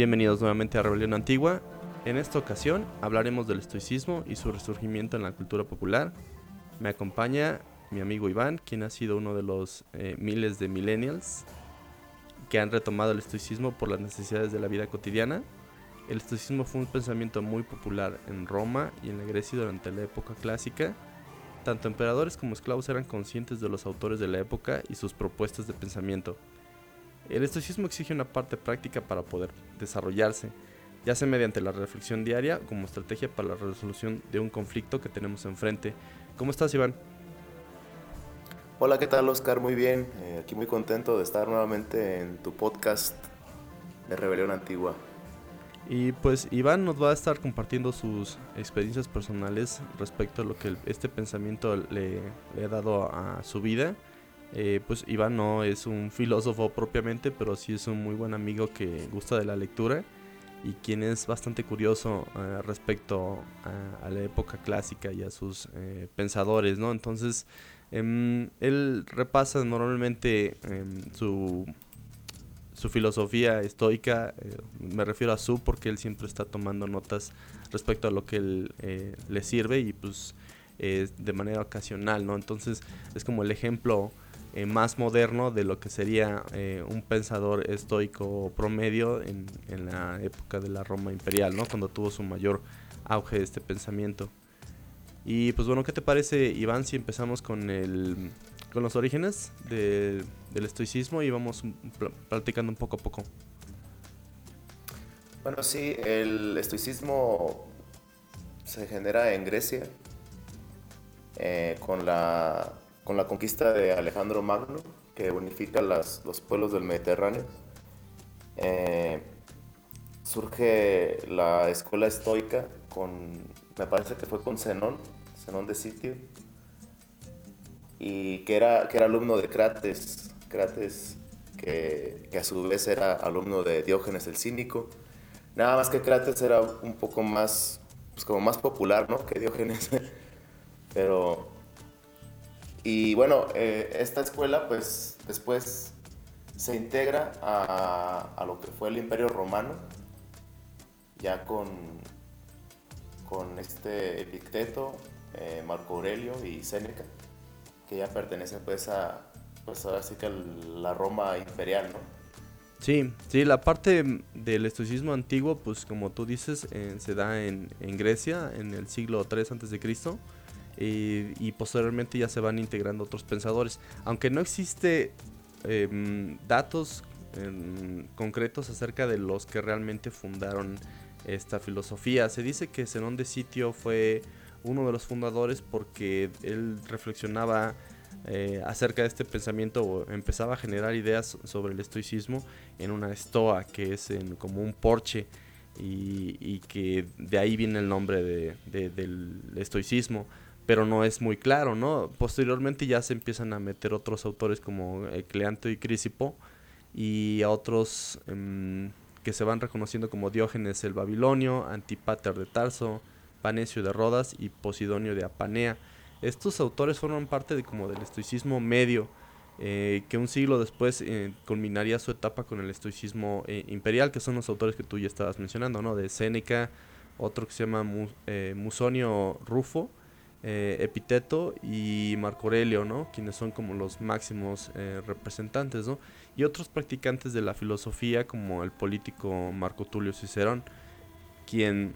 Bienvenidos nuevamente a Rebelión Antigua. En esta ocasión hablaremos del estoicismo y su resurgimiento en la cultura popular. Me acompaña mi amigo Iván, quien ha sido uno de los eh, miles de millennials que han retomado el estoicismo por las necesidades de la vida cotidiana. El estoicismo fue un pensamiento muy popular en Roma y en la Grecia durante la época clásica. Tanto emperadores como esclavos eran conscientes de los autores de la época y sus propuestas de pensamiento. El estoicismo exige una parte práctica para poder desarrollarse, ya sea mediante la reflexión diaria como estrategia para la resolución de un conflicto que tenemos enfrente. ¿Cómo estás, Iván? Hola, ¿qué tal, Oscar? Muy bien. Eh, aquí muy contento de estar nuevamente en tu podcast de Rebelión Antigua. Y pues Iván nos va a estar compartiendo sus experiencias personales respecto a lo que este pensamiento le, le ha dado a su vida eh, pues Iván no es un filósofo propiamente, pero sí es un muy buen amigo que gusta de la lectura y quien es bastante curioso eh, respecto a, la época clásica y a sus eh, pensadores, ¿no? Entonces, em, él repasa normalmente em, su, su filosofía estoica, me refiero a su porque él siempre está tomando notas respecto a lo que él, le sirve y pues de manera ocasional, ¿no? Entonces, es como el ejemplo eh, más moderno de lo que sería eh, un pensador estoico promedio en, en, la época de la Roma imperial, ¿no? Cuando tuvo su mayor auge este pensamiento. Y pues bueno, ¿qué te parece, Iván, si empezamos con, el, con los orígenes del estoicismo y vamos practicando un poco a poco? Bueno, sí, el estoicismo se genera en Grecia eh, con la con la conquista de Alejandro Magno, que unifica los pueblos del Mediterráneo, eh, surge la escuela estoica con, me parece que fue con Zenón, Zenón de Sitio, y que era, que era alumno de Crates, Crates que, que, a su vez era alumno de Diógenes el Cínico. Nada más que Crates era un poco más, pues como más popular, ¿no? Que Diógenes. Pero y bueno, eh, esta escuela pues después se integra a, lo que fue el Imperio Romano, ya con, con este Epicteto, eh, Marco Aurelio y Séneca, que ya pertenecen pues a, pues ahora sí que a la Roma imperial, ¿no? Sí, sí, la parte del estoicismo antiguo, pues como tú dices, eh, se da en, en, Grecia en el siglo III a.C., eh, y posteriormente ya se van integrando otros pensadores. Aunque no existe em, datos em, concretos acerca de los que realmente fundaron esta filosofía. Se dice que Zenón de Sitio fue uno de los fundadores porque él reflexionaba eh, acerca de este pensamiento o empezaba a generar ideas sobre el estoicismo en una estoa que es como un porche y, que de ahí viene el nombre del estoicismo pero no es muy claro, ¿no? Posteriormente ya se empiezan a meter otros autores como eh, Cleanto y Crisipo y a otros em, que se van reconociendo como Diógenes el Babilonio, Antipater de Tarso, Panecio de Rodas y Posidonio de Apanea. Estos autores forman parte de como del estoicismo medio, eh, que un siglo después eh, culminaría su etapa con el estoicismo imperial, que son los autores que tú ya estabas mencionando, ¿no? De Séneca, otro que se llama Musonio Rufo, eh, Epiteto y Marco Aurelio, ¿no? Quienes son como los máximos eh, representantes, ¿no? Y otros practicantes de la filosofía como el político Marco Tulio Cicerón, quien,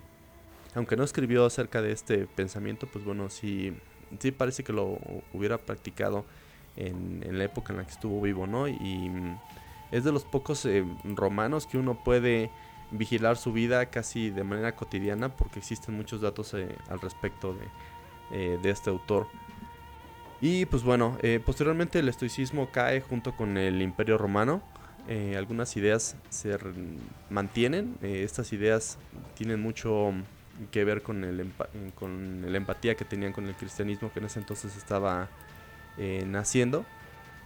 aunque no escribió acerca de este pensamiento, pues bueno, sí, sí parece que lo hubiera practicado en, la época en la que estuvo vivo, ¿no? Y mm, es de los pocos eh, romanos que uno puede vigilar su vida casi de manera cotidiana porque existen muchos datos al respecto de, de, este autor. Y pues bueno, posteriormente el estoicismo cae junto con el imperio romano. algunas ideas se mantienen. estas ideas tienen mucho que ver con el, con la empatía que tenían con el cristianismo que en ese entonces estaba naciendo.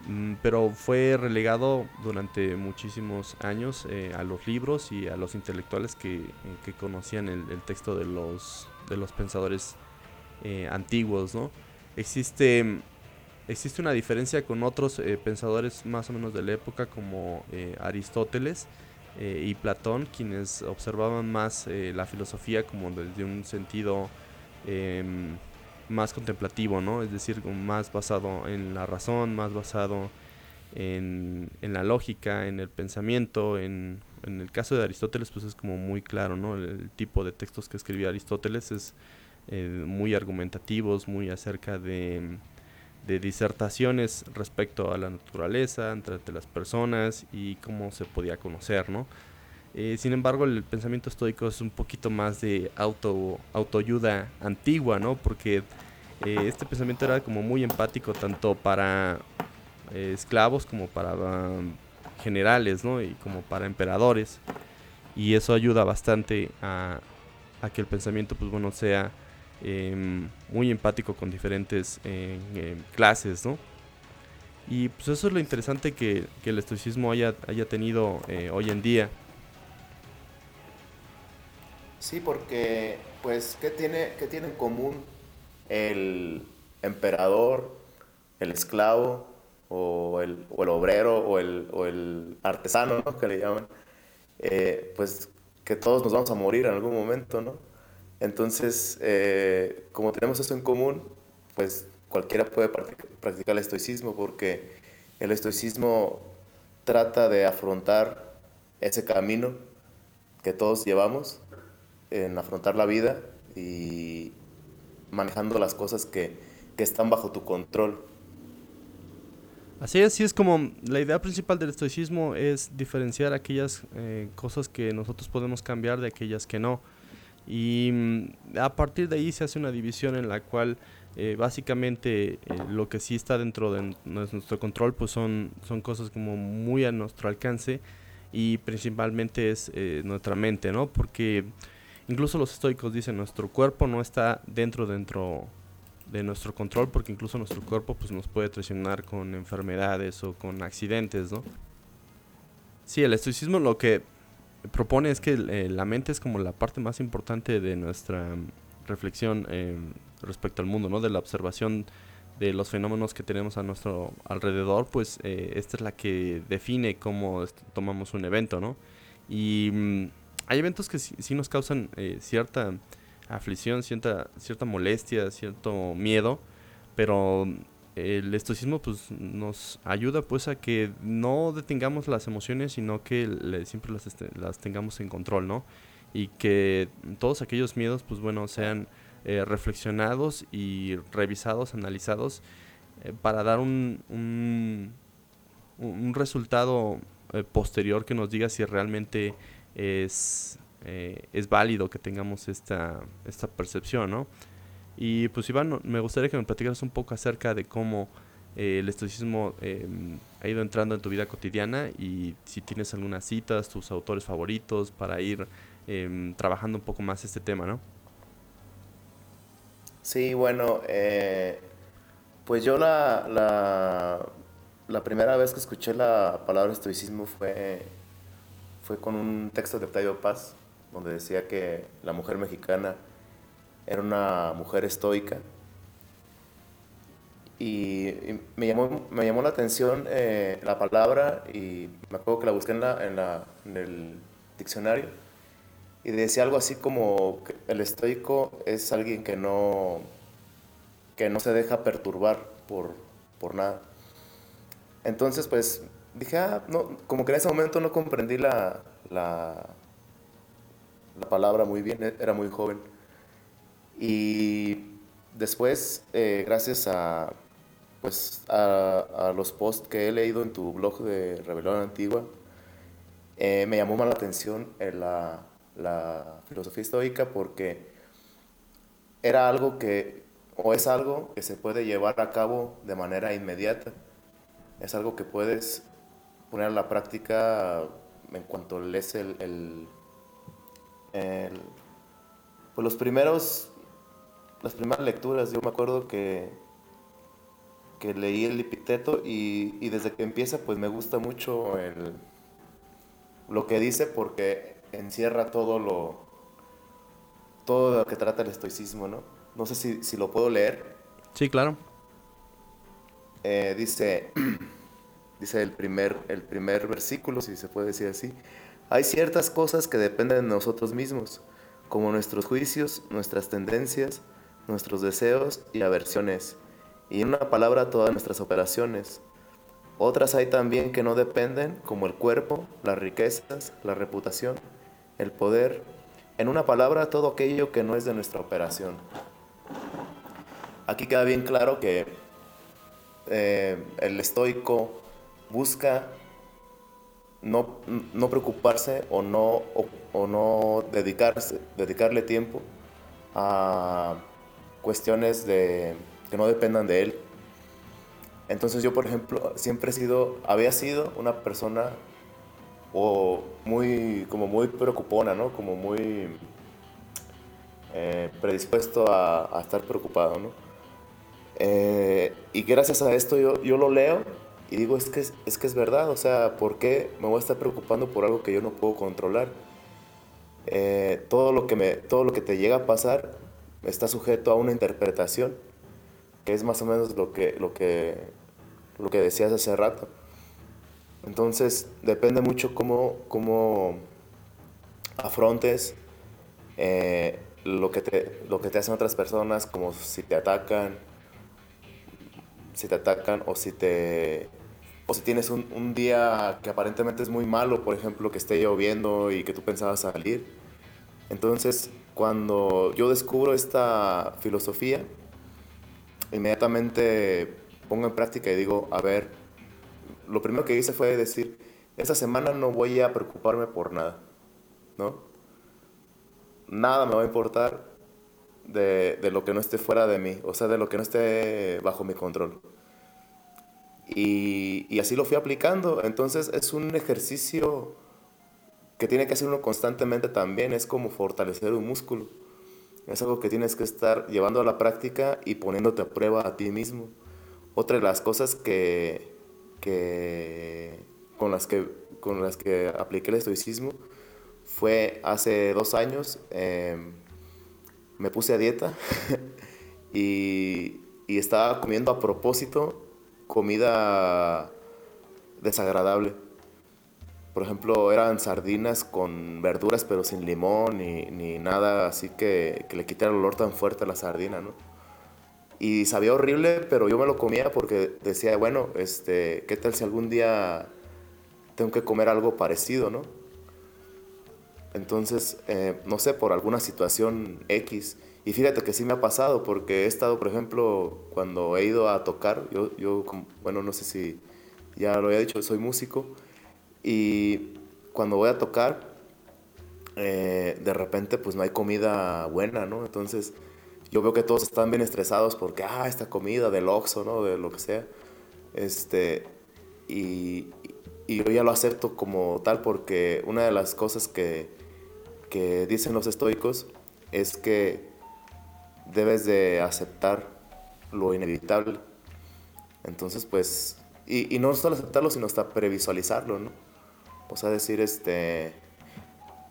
Mm, pero fue relegado durante muchísimos años eh, a los libros y a los intelectuales que, eh, que conocían el, texto de los, de los pensadores eh, antiguos. ¿no? Existe, existe una diferencia con otros pensadores más o menos de la época como Aristóteles y Platón, quienes observaban más la filosofía como desde un sentido em, más contemplativo, ¿no? Es decir, más basado en la razón, más basado en, la lógica, en el pensamiento. En, el caso de Aristóteles, pues es como muy claro, ¿no? El, tipo de textos que escribía Aristóteles es eh, muy argumentativos, muy acerca de, de, disertaciones respecto a la naturaleza, entre las personas y cómo se podía conocer, ¿no? Eh, sin embargo, el pensamiento estoico es un poquito más de auto, autoayuda antigua, ¿no? Porque eh, este pensamiento era como muy empático tanto para esclavos como para um, generales, ¿no? Y como para emperadores. Y eso ayuda bastante a, que el pensamiento, pues bueno, sea em, muy empático con diferentes clases, ¿no? Y pues eso es lo interesante que, que el estoicismo haya, haya tenido hoy en día. Sí, porque, pues, ¿qué tiene, qué tiene en común el emperador, el esclavo, o el, o el obrero, o el, o el artesano, ¿no? Que le llaman? Eh, pues que todos nos vamos a morir en algún momento, ¿no? Entonces, eh, como tenemos eso en común, pues cualquiera puede practicar el estoicismo, porque el estoicismo trata de afrontar ese camino que todos llevamos en afrontar la vida y manejando las cosas que, están bajo tu control. Así es, es como la idea principal del estoicismo es diferenciar aquellas eh, cosas que nosotros podemos cambiar de aquellas que no. Y mm, a partir de ahí se hace una división en la cual eh, básicamente eh, lo que sí está dentro de nuestro control pues son, son cosas como muy a nuestro alcance y principalmente es nuestra mente, ¿no? Porque Incluso los estoicos dicen, nuestro cuerpo no está dentro, dentro de nuestro control, porque incluso nuestro cuerpo pues, nos puede traicionar con enfermedades o con accidentes, ¿no? Sí, el estoicismo lo que propone es que eh, la mente es como la parte más importante de nuestra reflexión eh, respecto al mundo, ¿no? De la observación de los fenómenos que tenemos a nuestro alrededor, pues eh, esta es la que define cómo tomamos un evento, ¿no? Y mm, hay eventos que sí, nos causan eh, cierta aflicción, cierta, cierta molestia, cierto miedo, pero el estoicismo pues nos ayuda pues a que no detengamos las emociones, sino que siempre las, este, las tengamos en control, ¿no? Y que todos aquellos miedos pues bueno sean eh, reflexionados y revisados, analizados eh, para dar un, un, resultado posterior que nos diga si realmente es, eh, es válido que tengamos esta, esta percepción, ¿no? Y pues Iván, me gustaría que me platicaras un poco acerca de cómo eh, el estoicismo em, ha ido entrando en tu vida cotidiana y si tienes algunas citas, tus autores favoritos para ir em, trabajando un poco más este tema, ¿no? Sí, bueno, eh, pues yo la, la, la primera vez que escuché la palabra estoicismo fue fue con un texto de Octavio Paz, donde decía que la mujer mexicana era una mujer estoica. Y, me, llamó, me llamó la atención eh, la palabra y me acuerdo que la busqué en, la, en, la, en el diccionario y decía algo así como que el estoico es alguien que no, que no se deja perturbar por, por nada. Entonces, pues dije, ah, no, como que en ese momento no comprendí la, la, la palabra muy bien, era muy joven. Y después, eh, gracias a, pues, a, los posts que he leído en tu blog de Rebelión Antigua, eh, me llamó más la atención eh, la, filosofía estoica porque era algo que, o es algo que se puede llevar a cabo de manera inmediata. Es algo que puedes poner a la práctica en cuanto lees el, el, el pues los primeros, las primeras lecturas. Yo me acuerdo que, que leí el epiteto y, y desde que empieza pues me gusta mucho el, lo que dice porque encierra todo lo, todo lo que trata el estoicismo, ¿no? No sé si, si lo puedo leer. Sí, claro. Eh, dice, dice el primer, el primer versículo, si se puede decir así. Hay ciertas cosas que dependen de nosotros mismos, como nuestros juicios, nuestras tendencias, nuestros deseos y aversiones, y en una palabra todas nuestras operaciones. Otras hay también que no dependen, como el cuerpo, las riquezas, la reputación, el poder, en una palabra todo aquello que no es de nuestra operación. Aquí queda bien claro que eh, el estoico busca no, no preocuparse o no, o, no dedicarse, dedicarle tiempo a cuestiones de, que no dependan de él. Entonces yo, por ejemplo, siempre he sido, había sido una persona o muy, como muy preocupona, ¿no? Como muy eh, predispuesto a, a, estar preocupado, ¿no? Eh, y gracias a esto yo, yo lo leo y digo, es que es, es que es verdad, o sea, ¿por qué me voy a estar preocupando por algo que yo no puedo controlar? Eh, todo, lo que me, todo lo que te llega a pasar está sujeto a una interpretación, que es más o menos lo que, lo que, lo que decías hace rato. Entonces, depende mucho cómo, cómo afrontes eh, lo, que te, lo que te hacen otras personas, como si te atacan, si te atacan o si te o si tienes un, un, día que aparentemente es muy malo, por ejemplo, que esté lloviendo y que tú pensabas salir. Entonces, cuando yo descubro esta filosofía, inmediatamente pongo en práctica y digo, a ver, lo primero que hice fue decir, esta semana no voy a preocuparme por nada, ¿no? Nada me va a importar de, lo que no esté fuera de mí, o sea, de lo que no esté bajo mi control. Y, así lo fui aplicando. Entonces es un ejercicio que tiene que hacer uno constantemente también. Es como fortalecer un músculo. Es algo que tienes que estar llevando a la práctica y poniéndote a prueba a ti mismo. Otra de las cosas que, que, con, las que con las que apliqué el estoicismo fue hace dos años. Eh, me puse a dieta y, y estaba comiendo a propósito comida desagradable. Por ejemplo, eran sardinas con verduras pero sin limón ni, ni nada así que, que, le quitara el olor tan fuerte a la sardina, ¿no? Y sabía horrible, pero yo me lo comía porque decía, bueno, este, ¿qué tal si algún día tengo que comer algo parecido, ¿no? Entonces, eh, no sé, por alguna situación X, y fíjate que sí me ha pasado, porque he estado, por ejemplo, cuando he ido a tocar, yo, yo bueno, no sé si ya lo había dicho, soy músico, y cuando voy a tocar, eh, de repente pues no hay comida buena, ¿no? Entonces yo veo que todos están bien estresados porque, ah, esta comida del Oxxo, ¿no? De lo que sea. Este, y, y yo ya lo acepto como tal porque una de las cosas que, que dicen los estoicos es que debes de aceptar lo inevitable. Entonces, pues, y, y, no solo aceptarlo, sino hasta previsualizarlo, ¿no? O sea, decir, este,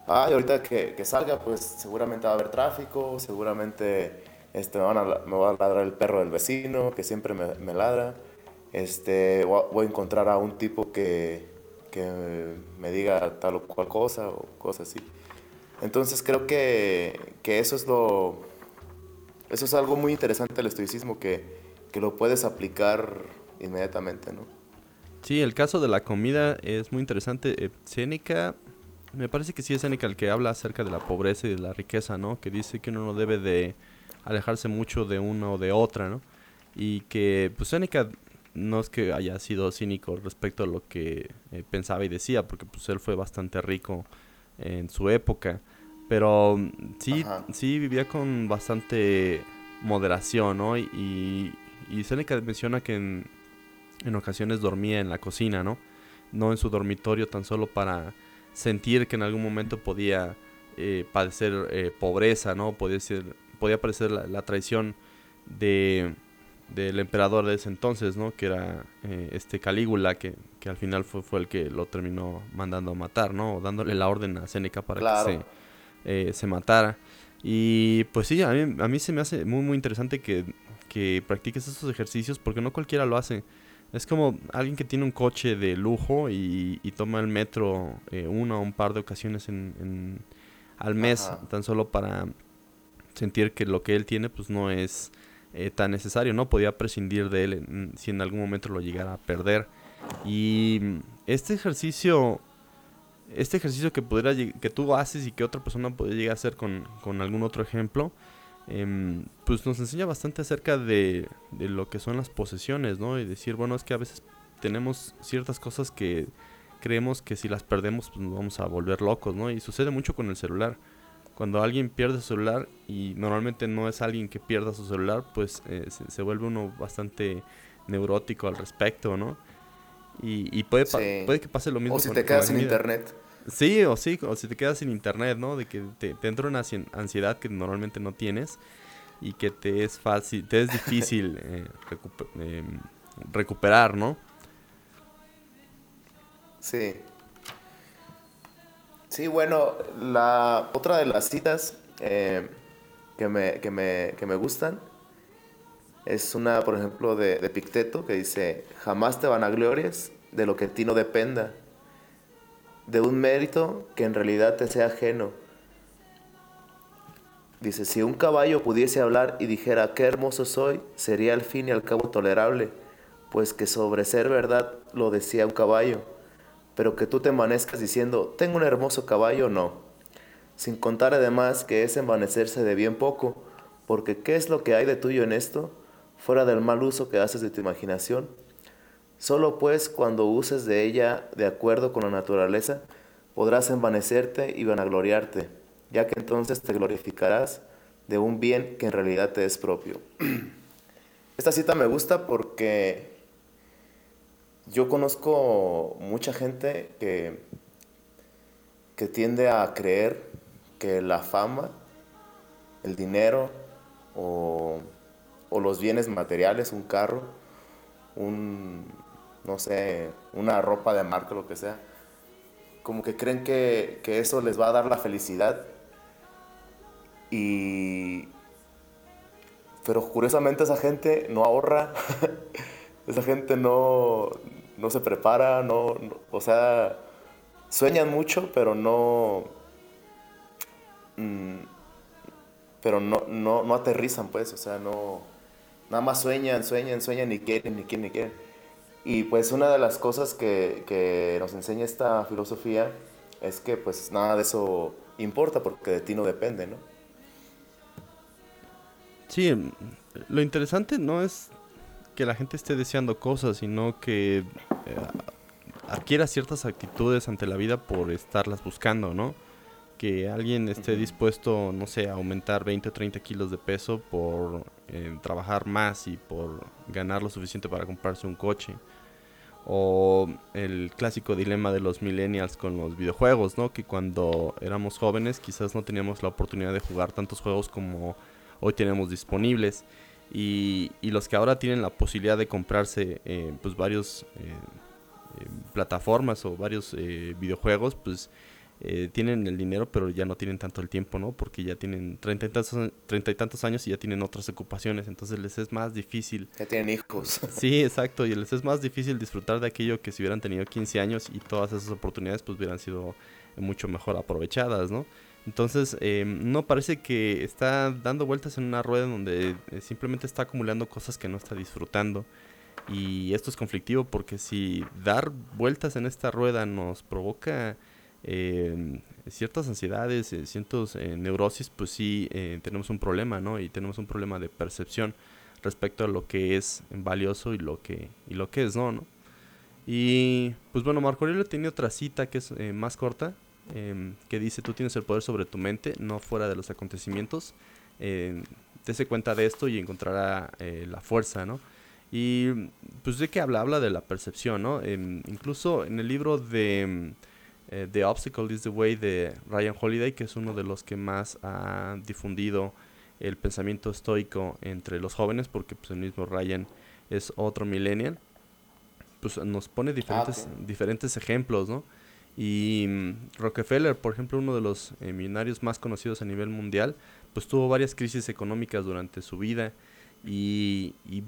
ay, ahorita que, que salga, pues seguramente va a haber tráfico, seguramente este, me, van a, me va a ladrar el perro del vecino, que siempre me, me ladra, este, voy a encontrar a un tipo que, que me diga tal o cual cosa o cosas así. Entonces creo que, que eso es lo, eso es algo muy interesante del estoicismo que, que lo puedes aplicar inmediatamente, ¿no? Sí, el caso de la comida es muy interesante. Eh, Séneca, me parece que sí es Séneca el que habla acerca de la pobreza y de la riqueza, ¿no? Que dice que uno no debe de alejarse mucho de una o de otra, ¿no? Y que, pues Séneca no es que haya sido cínico respecto a lo que eh, pensaba y decía, porque pues él fue bastante rico en su época, pero mm, sí, sí vivía con bastante moderación, ¿no? Y, y Seneca menciona que en, en ocasiones dormía en la cocina, ¿no? No en su dormitorio tan solo para sentir que en algún momento podía eh, padecer eh, pobreza, ¿no? Podía, ser, podía parecer la, traición de, del emperador de ese entonces, ¿no? Que era eh, este Calígula, que, que, al final fue, fue el que lo terminó mandando a matar, ¿no? dándole la orden a Séneca para que se, se matara. Y pues sí, a mí, a mí se me hace muy, muy interesante que, que practiques esos ejercicios porque no cualquiera lo hace. Es como alguien que tiene un coche de lujo y, toma el metro eh, una o un par de ocasiones en, al mes, tan solo para sentir que lo que él tiene pues no es eh, tan necesario, ¿no? Podía prescindir de él si en algún momento lo llegara a perder. Y este ejercicio, este ejercicio que, pudiera, que tú haces y que otra persona podría llegar a hacer con, con algún otro ejemplo, Em, pues nos enseña bastante acerca de, lo que son las posesiones, ¿no? Y decir, bueno, es que a veces tenemos ciertas cosas que creemos que si las perdemos pues nos vamos a volver locos, ¿no? Y sucede mucho con el celular. Cuando alguien pierde su celular y normalmente no es alguien que pierda su celular, pues eh, se, vuelve uno bastante neurótico al respecto, ¿no? Y, puede, puede que pase lo mismo. O si te quedas sin internet. Sí, o sí, o si te quedas sin internet, ¿no? De que te, entra una ansiedad que normalmente no tienes y que te es fácil, te es difícil eh, em, recuperar, ¿no? Sí. Sí, bueno, la otra de las citas eh, que, me, que, me, que me gustan es una, por ejemplo, de, de Picteto que dice, jamás te van a glorias de lo que a ti no dependa de un mérito que en realidad te sea ajeno. Dice, si un caballo pudiese hablar y dijera, qué hermoso soy, sería al fin y al cabo tolerable, pues que sobre ser verdad lo decía un caballo, pero que tú te envanezcas diciendo, tengo un hermoso caballo, no. Sin contar además que es envanecerse de bien poco, porque ¿qué es lo que hay de tuyo en esto, fuera del mal uso que haces de tu imaginación? Solo pues cuando uses de ella de acuerdo con la naturaleza, podrás envanecerte y vanagloriarte, ya que entonces te glorificarás de un bien que en realidad te es propio. Esta cita me gusta porque yo conozco mucha gente que, que tiende a creer que la fama, el dinero o, o los bienes materiales, un carro, un, no sé, una ropa de marca, lo que sea, como que creen que, eso les va a dar la felicidad. Y... Pero curiosamente esa gente no ahorra, esa gente no, no se prepara, no, o sea, sueñan mucho, pero no... Mm, pero no, no, no aterrizan, pues, o sea, no... Nada más sueñan, sueñan, sueñan, ni quieren, ni quieren, ni quieren. Y pues una de las cosas que, nos enseña esta filosofía es que pues nada de eso importa porque de ti no depende, ¿no? Sí, lo interesante no es que la gente esté deseando cosas, sino que eh, adquiera ciertas actitudes ante la vida por estarlas buscando, ¿no? Que alguien esté dispuesto, no sé, a aumentar 20 o 30 kilos de peso por eh, trabajar más y por ganar lo suficiente para comprarse un coche o el clásico dilema de los millennials con los videojuegos, ¿no? Que cuando éramos jóvenes quizás no teníamos la oportunidad de jugar tantos juegos como hoy tenemos disponibles. Y, los que ahora tienen la posibilidad de comprarse eh, pues varios eh, eh, plataformas o varios videojuegos, pues eh, tienen el dinero, pero ya no tienen tanto el tiempo, ¿no? Porque ya tienen treinta y, tantos, treinta y tantos años y ya tienen otras ocupaciones, entonces les es más difícil. Ya tienen hijos. Sí, exacto, y les es más difícil disfrutar de aquello que si hubieran tenido 15 años y todas esas oportunidades pues hubieran sido mucho mejor aprovechadas, ¿no? Entonces, eh, no parece que está dando vueltas en una rueda donde eh, simplemente está acumulando cosas que no está disfrutando. Y esto es conflictivo porque si dar vueltas en esta rueda nos provoca ciertas ansiedades, eh, ciertos eh, neurosis, pues sí eh, tenemos un problema, ¿no? Y tenemos un problema de percepción respecto a lo que es valioso y lo que, y lo que es no, ¿no? Y pues bueno, Marco Aurelio tenía otra cita que es eh, más corta, em, que dice, tú tienes el poder sobre tu mente, no fuera de los acontecimientos. Eh, dése cuenta de esto y encontrará eh, la fuerza, ¿no? Y pues de qué habla, habla de la percepción, ¿no? Em, incluso en el libro de eh, The Obstacle is the Way de Ryan Holiday, que es uno de los que más ha difundido el pensamiento estoico entre los jóvenes, porque pues el mismo Ryan es otro millennial, pues nos pone diferentes, ah, diferentes ejemplos, ¿no? Y mm, Rockefeller, por ejemplo, uno de los eh, millonarios más conocidos a nivel mundial, pues tuvo varias crisis económicas durante su vida y, y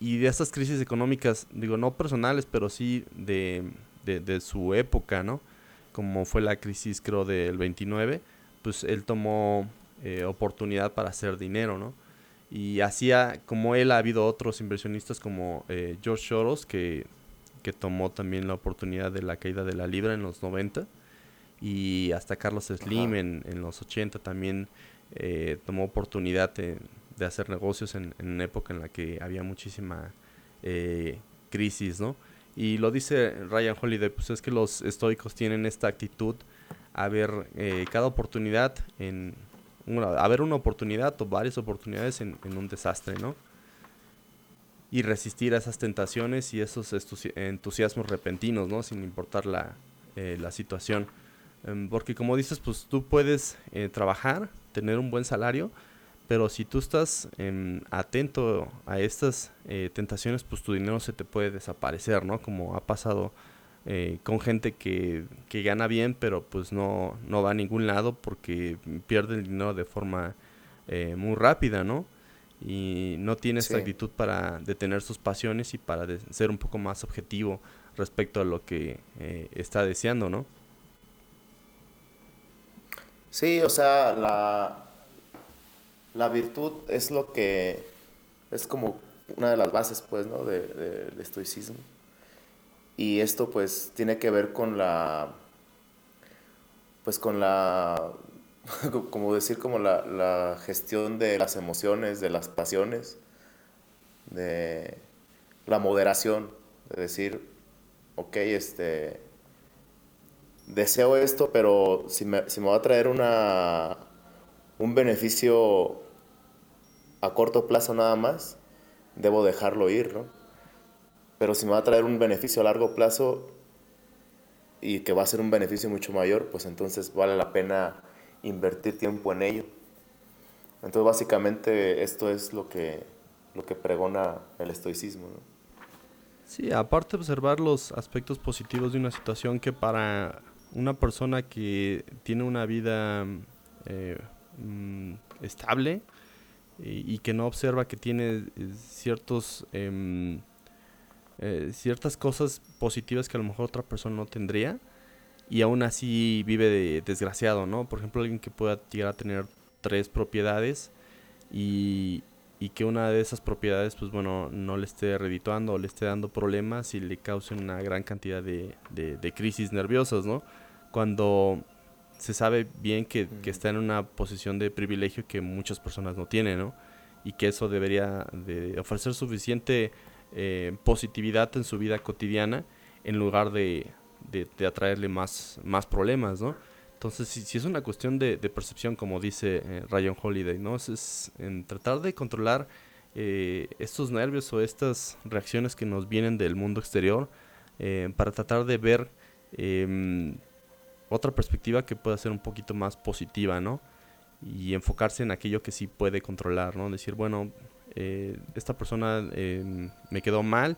y de estas crisis económicas, digo, no personales, pero sí de, de, su época, ¿no? Como fue la crisis, creo, del 29, pues él tomó eh, oportunidad para hacer dinero, ¿no? Y hacía, como él, ha habido otros inversionistas como eh, George Soros, que, que tomó también la oportunidad de la caída de la libra en los 90, y hasta Carlos Slim en, en, los 80 también eh, tomó oportunidad de, de hacer negocios en, una época en la que había muchísima eh, crisis, ¿no? Y lo dice Ryan Holiday, pues es que los estoicos tienen esta actitud a ver eh, cada oportunidad en una, a ver una oportunidad o varias oportunidades en, un desastre, ¿no? Y resistir a esas tentaciones y esos entusiasmos repentinos, ¿no? Sin importar la, eh, la situación. Em, porque como dices, pues tú puedes trabajar, tener un buen salario, pero si tú estás em, atento a estas eh, tentaciones, pues tu dinero se te puede desaparecer, ¿no? Como ha pasado eh, con gente que, que, gana bien, pero pues no, no va a ningún lado porque pierde el dinero de forma eh, muy rápida, ¿no? Y no tiene esta actitud para detener sus pasiones y para ser un poco más objetivo respecto a lo que está deseando, ¿no? Sí, o sea, la, la virtud es lo que es como una de las bases, pues, ¿no? De, del estoicismo. Y esto, pues, tiene que ver con la, pues, con la, como decir, como la, la gestión de las emociones, de las pasiones, de la moderación, de decir, ok, este, deseo esto, pero si me, si me va a traer una, un beneficio a corto plazo nada más, debo dejarlo ir, ¿no? Pero si me va a traer un beneficio a largo plazo y que va a ser un beneficio mucho mayor, pues entonces vale la pena invertir tiempo en ello. Entonces básicamente esto es lo que, lo que pregona el estoicismo. Sí, aparte de observar los aspectos positivos de una situación que para una persona que tiene una vida eh, mm, estable, y, que no observa que tiene eh, ciertos em, eh, ciertas cosas positivas que a lo mejor otra persona no tendría y aún así vive de, desgraciado, ¿no? Por ejemplo, alguien que pueda llegar a tener tres propiedades y, y que una de esas propiedades, pues bueno, no le esté redituando o le esté dando problemas y le cause una gran cantidad de, de crisis nerviosas, ¿no? Cuando se sabe bien que, está en una posición de privilegio que muchas personas no tienen, ¿no? Y que eso debería de ofrecer suficiente eh, positividad en su vida cotidiana en lugar de, de, atraerle más, más problemas, ¿no? Entonces, si, si es una cuestión de, percepción, como dice eh, Ryan Holiday, ¿no? Es, en tratar de controlar eh, estos nervios o estas reacciones que nos vienen del mundo exterior para tratar de ver em, otra perspectiva que pueda ser un poquito más positiva, ¿no? Y enfocarse en aquello que sí puede controlar, ¿no? Decir, bueno, eh, esta persona em, me quedó mal,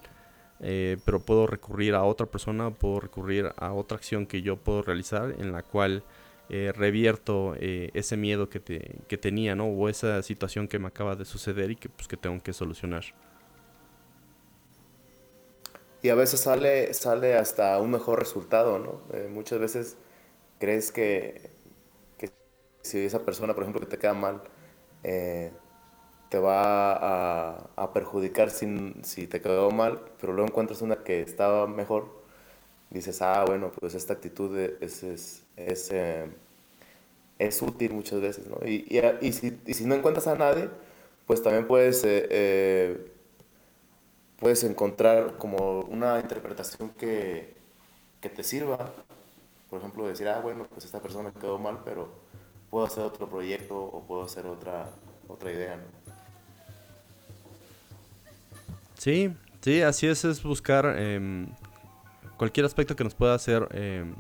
eh, pero puedo recurrir a otra persona, puedo recurrir a otra acción que yo puedo realizar en la cual eh, revierto ese miedo que, te, que tenía, ¿no? O esa situación que me acaba de suceder y que, pues, que tengo que solucionar. Y a veces sale, sale hasta un mejor resultado, ¿no? muchas veces crees que, si esa persona, por ejemplo, que te queda mal, eh, te va a, perjudicar si te quedó mal, pero luego encuentras una que estaba mejor, dices, ah, bueno, pues esta actitud es, es, es, eh, útil muchas veces, ¿no? Y, y, si, y, si, no encuentras a nadie, pues también puedes, eh, puedes encontrar como una interpretación que, que te sirva. Por ejemplo, decir, ah, bueno, pues esta persona quedó mal, pero puedo hacer otro proyecto o puedo hacer otra, otra idea. Sí, sí, así es, es buscar em, cualquier aspecto que nos pueda hacer em,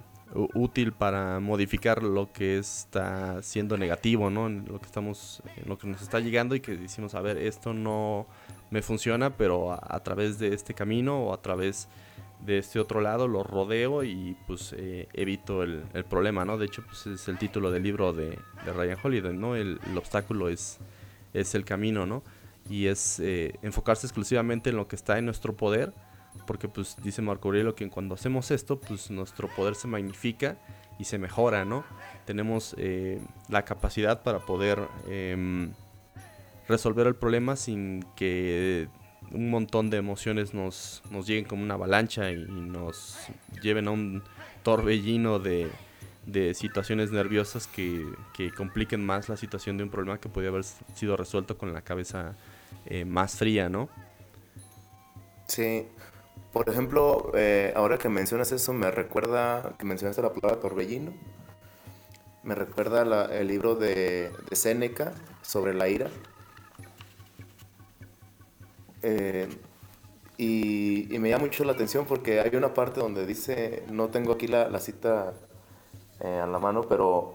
útil para modificar lo que está siendo negativo, ¿no? En lo que estamos, en lo que nos está llegando y que decimos, a ver, esto no me funciona, pero a, través de este camino o a través de este otro lado lo rodeo y pues eh, evito el, problema, ¿no? De hecho, pues es el título del libro de, Ryan Holiday, ¿no? El, obstáculo es, es el camino, ¿no? Y es eh, enfocarse exclusivamente en lo que está en nuestro poder porque pues dice Marco Aurelio que cuando hacemos esto, pues nuestro poder se magnifica y se mejora, ¿no? Tenemos eh, la capacidad para poder em, resolver el problema sin que un montón de emociones nos, nos lleguen como una avalancha y nos lleven a un torbellino de, de situaciones nerviosas que, que, compliquen más la situación de un problema que podría haber sido resuelto con la cabeza eh, más fría, ¿no? Sí, por ejemplo, eh, ahora que mencionas eso, me recuerda que mencionaste la palabra torbellino. Me recuerda el libro de, de Séneca sobre la ira. Eh, y, me llama mucho la atención porque hay una parte donde dice, no tengo aquí la, cita eh, a la mano, pero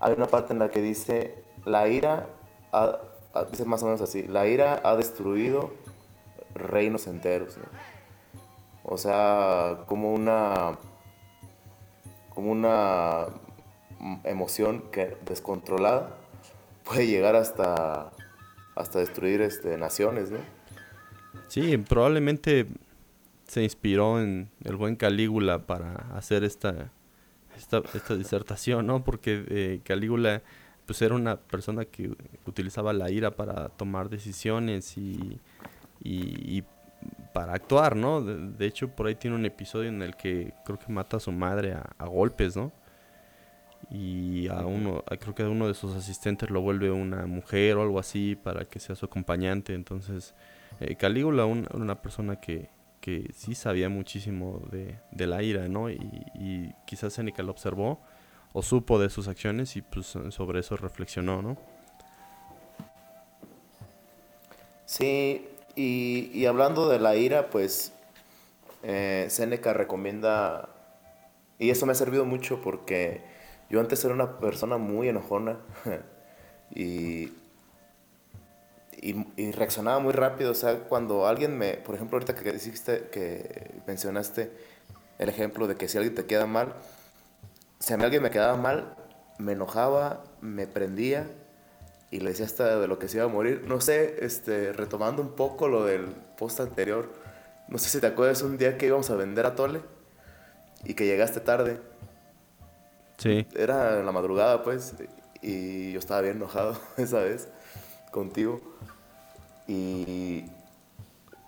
hay una parte en la que dice, la ira, dice más o menos así, la ira ha destruido reinos enteros. O sea, como una, como una emoción que descontrolada puede llegar hasta, hasta destruir este, naciones, ¿no? Sí, probablemente se inspiró en el buen Calígula para hacer esta, esta, esta disertación, ¿no? Porque eh, Calígula pues era una persona que utilizaba la ira para tomar decisiones y, y, y para actuar, ¿no? De, hecho, por ahí tiene un episodio en el que creo que mata a su madre a, golpes, ¿no? Y a uno, creo que a uno de sus asistentes lo vuelve una mujer o algo así para que sea su acompañante. Entonces, eh, Calígula, una persona que, que sí sabía muchísimo de, de la ira, ¿no? Y, y quizás Seneca lo observó o supo de sus acciones y pues sobre eso reflexionó, ¿no? Sí, y, hablando de la ira, pues eh, Seneca recomienda, y eso me ha servido mucho porque yo antes era una persona muy enojona y, y, reaccionaba muy rápido. O sea, cuando alguien me, por ejemplo, ahorita que dijiste, que mencionaste el ejemplo de que si alguien te queda mal, si a mí alguien me quedaba mal, me enojaba, me prendía y le decía hasta de lo que se iba a morir. No sé, este, retomando un poco lo del post anterior, no sé si te acuerdas un día que íbamos a vender a Tole y que llegaste tarde. Sí. Era en la madrugada, pues, y yo estaba bien enojado esa vez contigo. Y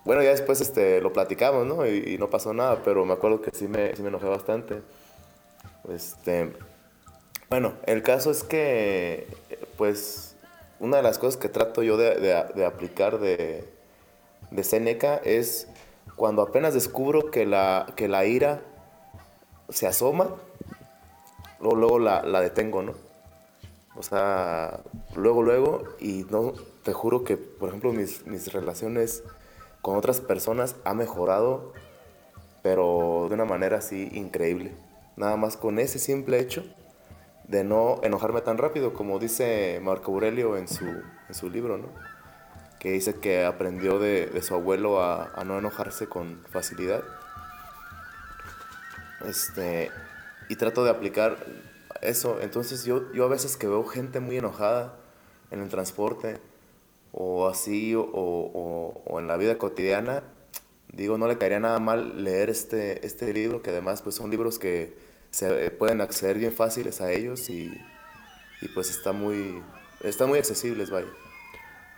bueno, ya después este, lo platicamos, ¿no? Y, no pasó nada, pero me acuerdo que sí me, sí me enojé bastante. Este, bueno, el caso es que, pues, una de las cosas que trato yo de, aplicar de, de Seneca es cuando apenas descubro que la, que la ira se asoma, luego, luego la, detengo, ¿no? O sea, luego, luego, y no, te juro que, por ejemplo, mis, mis relaciones con otras personas ha mejorado, pero de una manera así increíble. Nada más con ese simple hecho de no enojarme tan rápido, como dice Marco Aurelio en su, en su libro, ¿no? que dice que aprendió de, de su abuelo a, a, no enojarse con facilidad. Este, y trato de aplicar eso. Entonces yo, yo a veces que veo gente muy enojada en el transporte o así o, o, o en la vida cotidiana, digo, no le caería nada mal leer este, este libro, que además pues son libros que se eh, pueden acceder bien fáciles a ellos y, y pues está muy, está muy accesibles, vaya.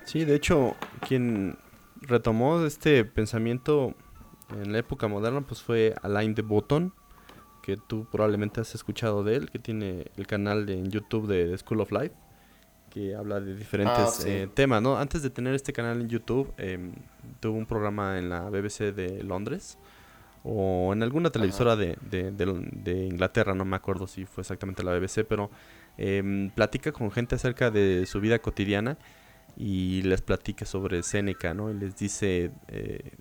Sí, de hecho, quien retomó este pensamiento en la época moderna pues fue Alain de Botton, que tú probablemente has escuchado de él, que tiene el canal de, en YouTube de, School of Life. que habla de diferentes ah, eh, temas, ¿no? Antes de tener este canal en YouTube, eh, tuve un programa en la BBC de Londres o en alguna televisora de, de, de, Inglaterra, no me acuerdo si fue exactamente la BBC, pero eh, platica con gente acerca de su vida cotidiana y les platica sobre Seneca, ¿no? Y les dice, eh,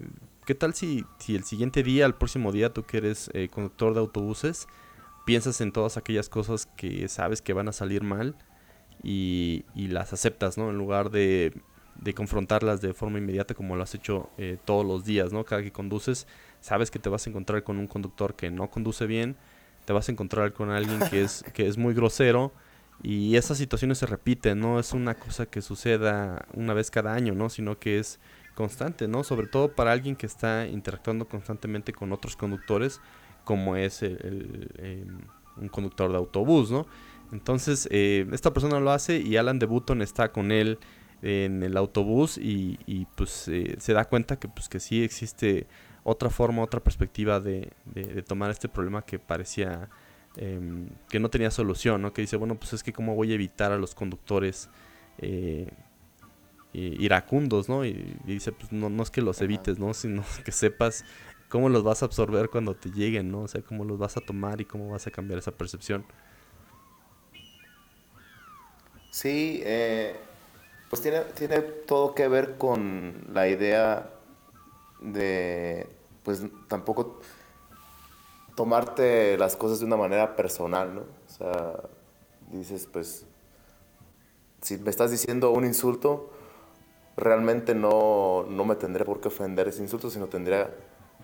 ¿qué tal si, si el siguiente día, el próximo día, tú que eres eh, conductor de autobuses, piensas en todas aquellas cosas que sabes que van a salir mal y, las aceptas, ¿no? En lugar de, de, confrontarlas de forma inmediata como lo has hecho eh, todos los días, ¿no? Cada que conduces, sabes que te vas a encontrar con un conductor que no conduce bien, te vas a encontrar con alguien que es, que es muy grosero, y esas situaciones se repiten, no es una cosa que suceda una vez cada año, ¿no? Sino que es constante, ¿no? Sobre todo para alguien que está interactuando constantemente con otros conductores, como es el, em, un conductor de autobús, ¿no? Entonces, eh, esta persona lo hace y Alan de Button está con él en el autobús y, pues eh, se da cuenta que pues que sí existe otra forma, otra perspectiva de, de tomar este problema que parecía Em, que no tenía solución, ¿no? Que dice, bueno, pues es que cómo voy a evitar a los conductores eh, iracundos, ¿no? Y, dice, pues no, no es que los evites, ¿no? Sino que sepas cómo los vas a absorber cuando te lleguen, ¿no? O sea, cómo los vas a tomar y cómo vas a cambiar esa percepción. Sí, eh, pues tiene, tiene todo que ver con la idea de, pues tampoco tomarte las cosas de una manera personal, ¿no? O sea, dices, pues, si me estás diciendo un insulto, realmente no, no me tendré por qué ofender ese insulto, sino tendría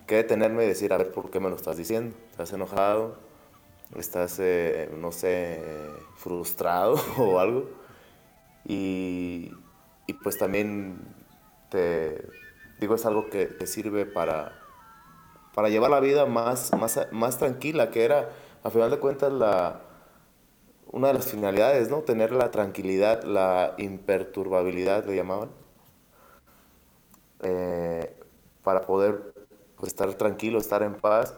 que detenerme y decir, a ver, ¿por qué me lo estás diciendo? ¿Estás enojado? ¿Estás, eh, no sé, frustrado o algo? Y, y, pues también te digo, es algo que, que sirve para para llevar la vida más, más, más tranquila, que era, a final de cuentas, la, una de las finalidades, ¿no? Tener la tranquilidad, la imperturbabilidad, le llamaban, eh, para poder pues, estar tranquilo, estar en paz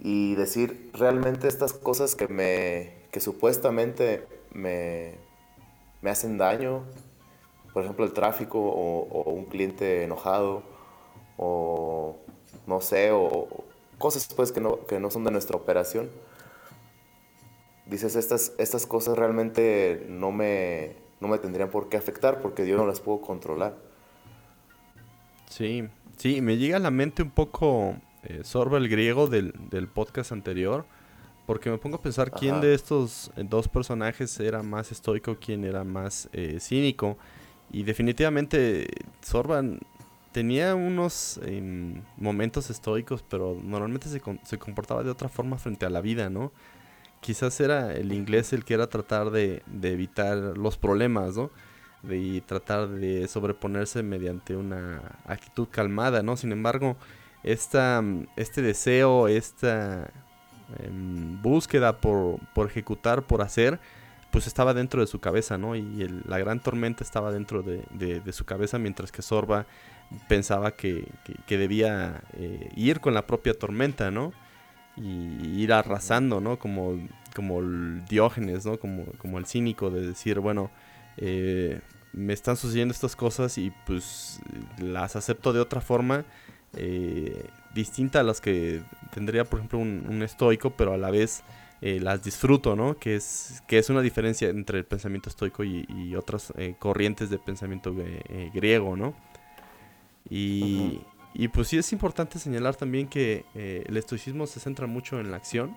y decir realmente estas cosas que me que supuestamente me, me hacen daño, por ejemplo el tráfico o, un cliente enojado o no sé, o cosas pues que no, que no son de nuestra operación. Dices, estas, estas cosas realmente no me, no me tendrían por qué afectar porque yo no las puedo controlar. Sí, sí, me llega a la mente un poco eh, sorbo el griego del, del, podcast anterior, porque me pongo a pensar quién de estos eh, dos personajes era más estoico, quién era más eh, cínico. Y definitivamente Sorban tenía unos em, momentos estoicos, pero normalmente se, se, comportaba de otra forma frente a la vida, ¿no? Quizás era el inglés el que era tratar de, de evitar los problemas, ¿no? De tratar de sobreponerse mediante una actitud calmada, ¿no? Sin embargo, esta, este deseo, esta em, búsqueda por, por ejecutar, por hacer, pues estaba dentro de su cabeza, ¿no? Y la gran tormenta estaba dentro de, de, su cabeza, mientras que Sorba pensaba que, debía eh, ir con la propia tormenta, ¿no? Y ir arrasando, ¿no? Como, como el Diógenes, ¿no? Como, como el cínico de decir, bueno, eh, me están sucediendo estas cosas y pues las acepto de otra forma, eh, distinta a las que tendría, por ejemplo, un, estoico, pero a la vez las disfruto, ¿no? Que es, que es una diferencia entre el pensamiento estoico y, y otras corrientes de pensamiento griego, ¿no? Y, pues sí es importante señalar también que eh, el estoicismo se centra mucho en la acción,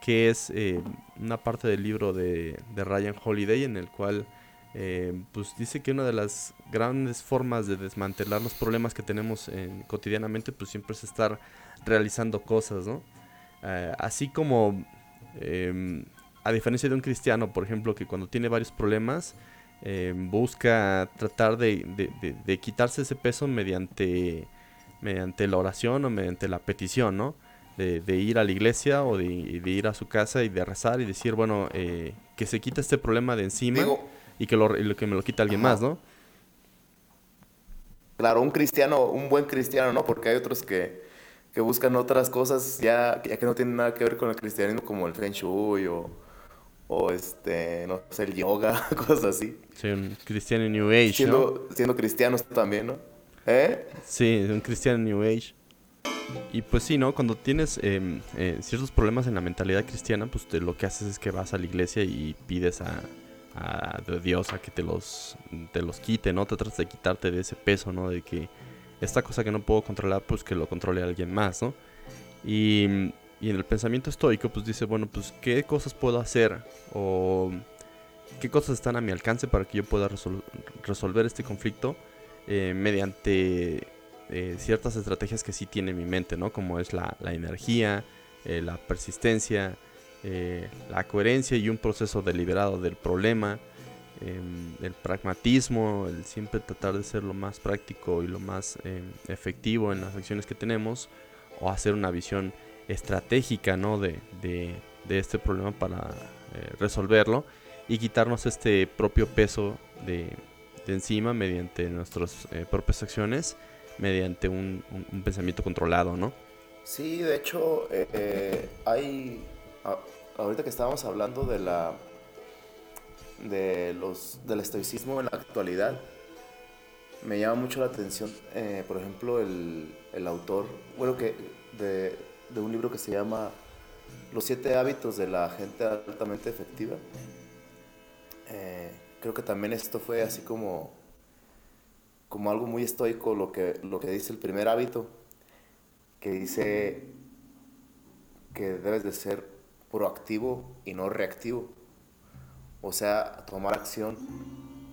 que es eh, una parte del libro de, Ryan Holiday en el cual eh, pues dice que una de las grandes formas de desmantelar los problemas que tenemos cotidianamente pues siempre es estar realizando cosas, ¿no? así como em, a diferencia de un cristiano, por ejemplo, que cuando tiene varios problemas, eh, busca tratar de, quitarse ese peso mediante, mediante la oración o mediante la petición, ¿no? De, ir a la iglesia o de, ir a su casa y de rezar y decir, bueno, eh, que se quita este problema de encima y que, lo, que me lo quita alguien más, ¿no? Claro, un cristiano, un buen cristiano, ¿no? Porque hay otros que, buscan otras cosas ya, ya que no tienen nada que ver con el cristianismo, como el Feng Shui o, o este, no sé, el yoga, cosas así. Sí, un cristiano New Age, siendo, Siendo cristianos también, ¿no? ¿Eh? Sí, un cristiano New Age. Y pues sí, ¿no? Cuando tienes em, eh, ciertos problemas en la mentalidad cristiana, pues lo que haces es que vas a la iglesia y pides a, a Dios a que te los, te los quite, ¿no? Te tratas de quitarte de ese peso, ¿no? De que esta cosa que no puedo controlar, pues que lo controle alguien más, ¿no? Y, y en el pensamiento estoico, pues dice, bueno, pues qué cosas puedo hacer o qué cosas están a mi alcance para que yo pueda resolver este conflicto eh, mediante eh, ciertas estrategias que sí tiene mi mente, ¿no? Como es la, energía, eh, la persistencia, la coherencia y un proceso deliberado del problema, em, el pragmatismo, el siempre tratar de ser lo más práctico y lo más em, efectivo en las acciones que tenemos, o hacer una visión estratégica, ¿no? De, este problema para resolverlo y quitarnos este propio peso de, encima mediante nuestras eh, propias acciones, mediante un, pensamiento controlado, ¿no? Sí, de hecho, eh, hay, ahorita que estábamos hablando de la, de los, del estoicismo en la actualidad, me llama mucho la atención, eh, por ejemplo, el, el, autor, bueno, que de, de un libro que se llama Los siete hábitos de la gente altamente efectiva eh, creo que también esto fue así como, como algo muy estoico lo que, lo que dice el primer hábito, que dice que debes de ser proactivo y no reactivo. O sea, tomar acción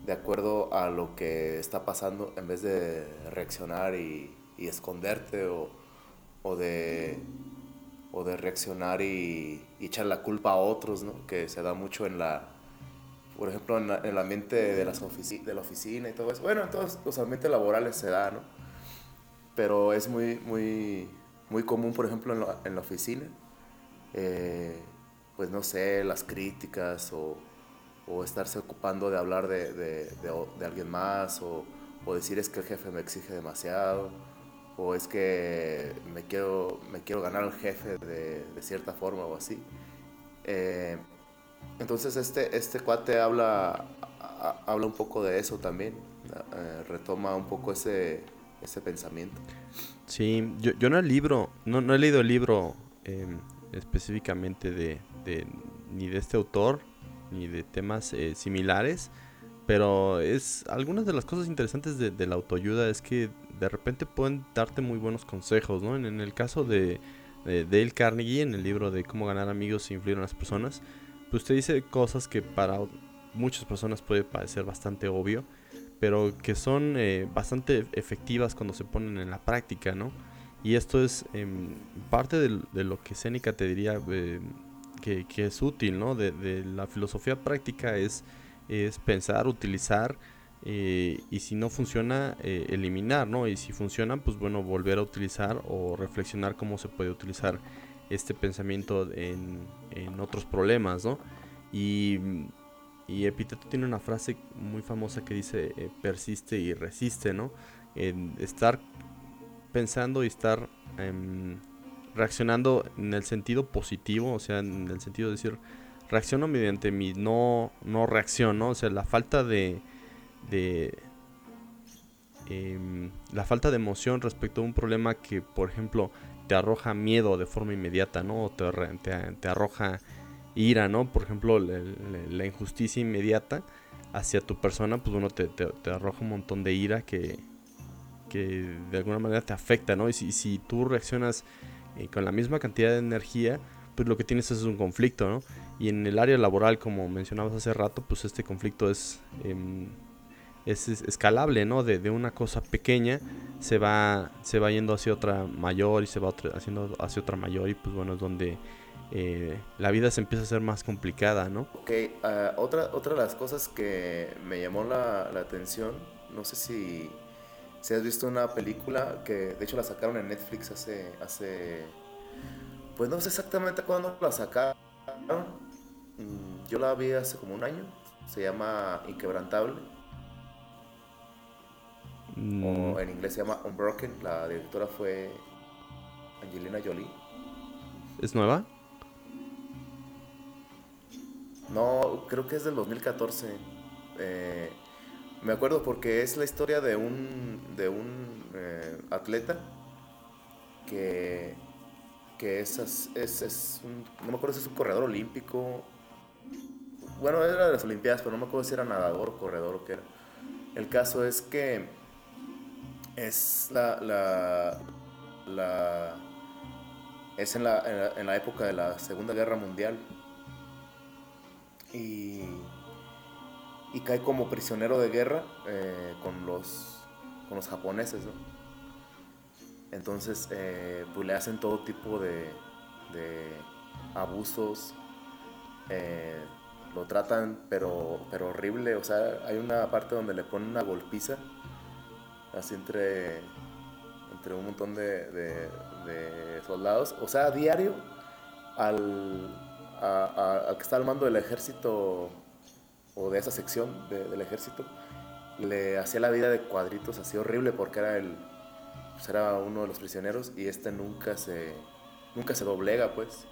de acuerdo a lo que está pasando en vez de reaccionar y, esconderte o, o, de, o de reaccionar y, y, echar la culpa a otros, ¿no? que se da mucho en la, por ejemplo, en, el ambiente de, las de la oficina y todo eso. Bueno, en todos los ambientes laborales se da, ¿no? Pero es muy, muy, muy común, por ejemplo, en la, oficina, eh, pues no sé, las críticas o, o estarse ocupando de hablar de, de, de, alguien más o, o, decir es que el jefe me exige demasiado o es que me quiero, me quiero ganar al jefe de, cierta forma o así. Eh, entonces este, este cuate habla, habla un poco de eso también, eh, retoma un poco ese, ese pensamiento. Sí, yo, yo no, el libro, no, no he leído el libro em, específicamente de, de, ni de este autor, ni de temas eh, similares, pero es algunas de las cosas interesantes de, la autoayuda es que de repente pueden darte muy buenos consejos, ¿no? En, el caso de, de Dale Carnegie, en el libro de cómo ganar amigos e influir en las personas, pues usted dice cosas que para muchas personas puede parecer bastante obvio, pero que son eh, bastante efectivas cuando se ponen en la práctica, ¿no? Y esto es em, parte de, lo que Seneca te diría eh, que, es útil, ¿no? De, la filosofía práctica es, es pensar, utilizar eh, y si no funciona, eliminar, ¿no? Y si funciona, pues bueno, volver a utilizar o reflexionar cómo se puede utilizar este pensamiento en, en otros problemas, ¿no? Y, y, Epiteto tiene una frase muy famosa que dice eh, persiste y resiste, ¿no? En estar pensando y estar em, reaccionando en el sentido positivo, o sea, en el sentido de decir, reacciono mediante mi no, no reacción, ¿no? O sea, la falta de, de em, la falta de emoción respecto a un problema que, por ejemplo, te arroja miedo de forma inmediata, ¿no? O te, arroja ira, ¿no? Por ejemplo, la, injusticia inmediata hacia tu persona, pues te, te, arroja un montón de ira que, que de alguna manera te afecta, ¿no? Y si, si tú reaccionas eh, con la misma cantidad de energía, pues lo que tienes es un conflicto, ¿no? Y en el área laboral, como mencionabas hace rato, pues este conflicto es... Em, es, escalable, ¿no? De, una cosa pequeña se va, se va yendo hacia otra mayor y se va haciendo hacia otra mayor y pues bueno, es donde eh, la vida se empieza a ser más complicada, ¿no? Ok, ah, otra, otra de las cosas que me llamó la, atención, no sé si, si, has visto una película que de hecho la sacaron en Netflix hace, hace pues no sé exactamente cuándo la sacaron, mm, yo la vi hace como un año, se llama Inquebrantable o mm. en inglés se llama Unbroken. La directora fue Angelina Jolie. ¿Es nueva? No, creo que es del 2014. Eh, me acuerdo porque es la historia de un, de un eh, atleta que, que es, es, es un, no me acuerdo si es un corredor olímpico. Bueno, era de las Olimpiadas, pero no me acuerdo si era nadador o corredor o qué era. El caso es que es la, la, la es en la, en la, época de la Segunda Guerra Mundial y, y cae como prisionero de guerra eh, con, los, con los japoneses. Entonces eh, pues le hacen todo tipo de, de abusos, eh, lo tratan pero, pero horrible, o sea, hay una parte donde le ponen una golpiza, así entre, entre un montón de, de, soldados, o sea, a diario al, a, que está al mando del ejército o de esa sección del ejército, le hacía la vida de cuadritos así horrible porque era el pues era uno de los prisioneros y este nunca se nunca se doblega pues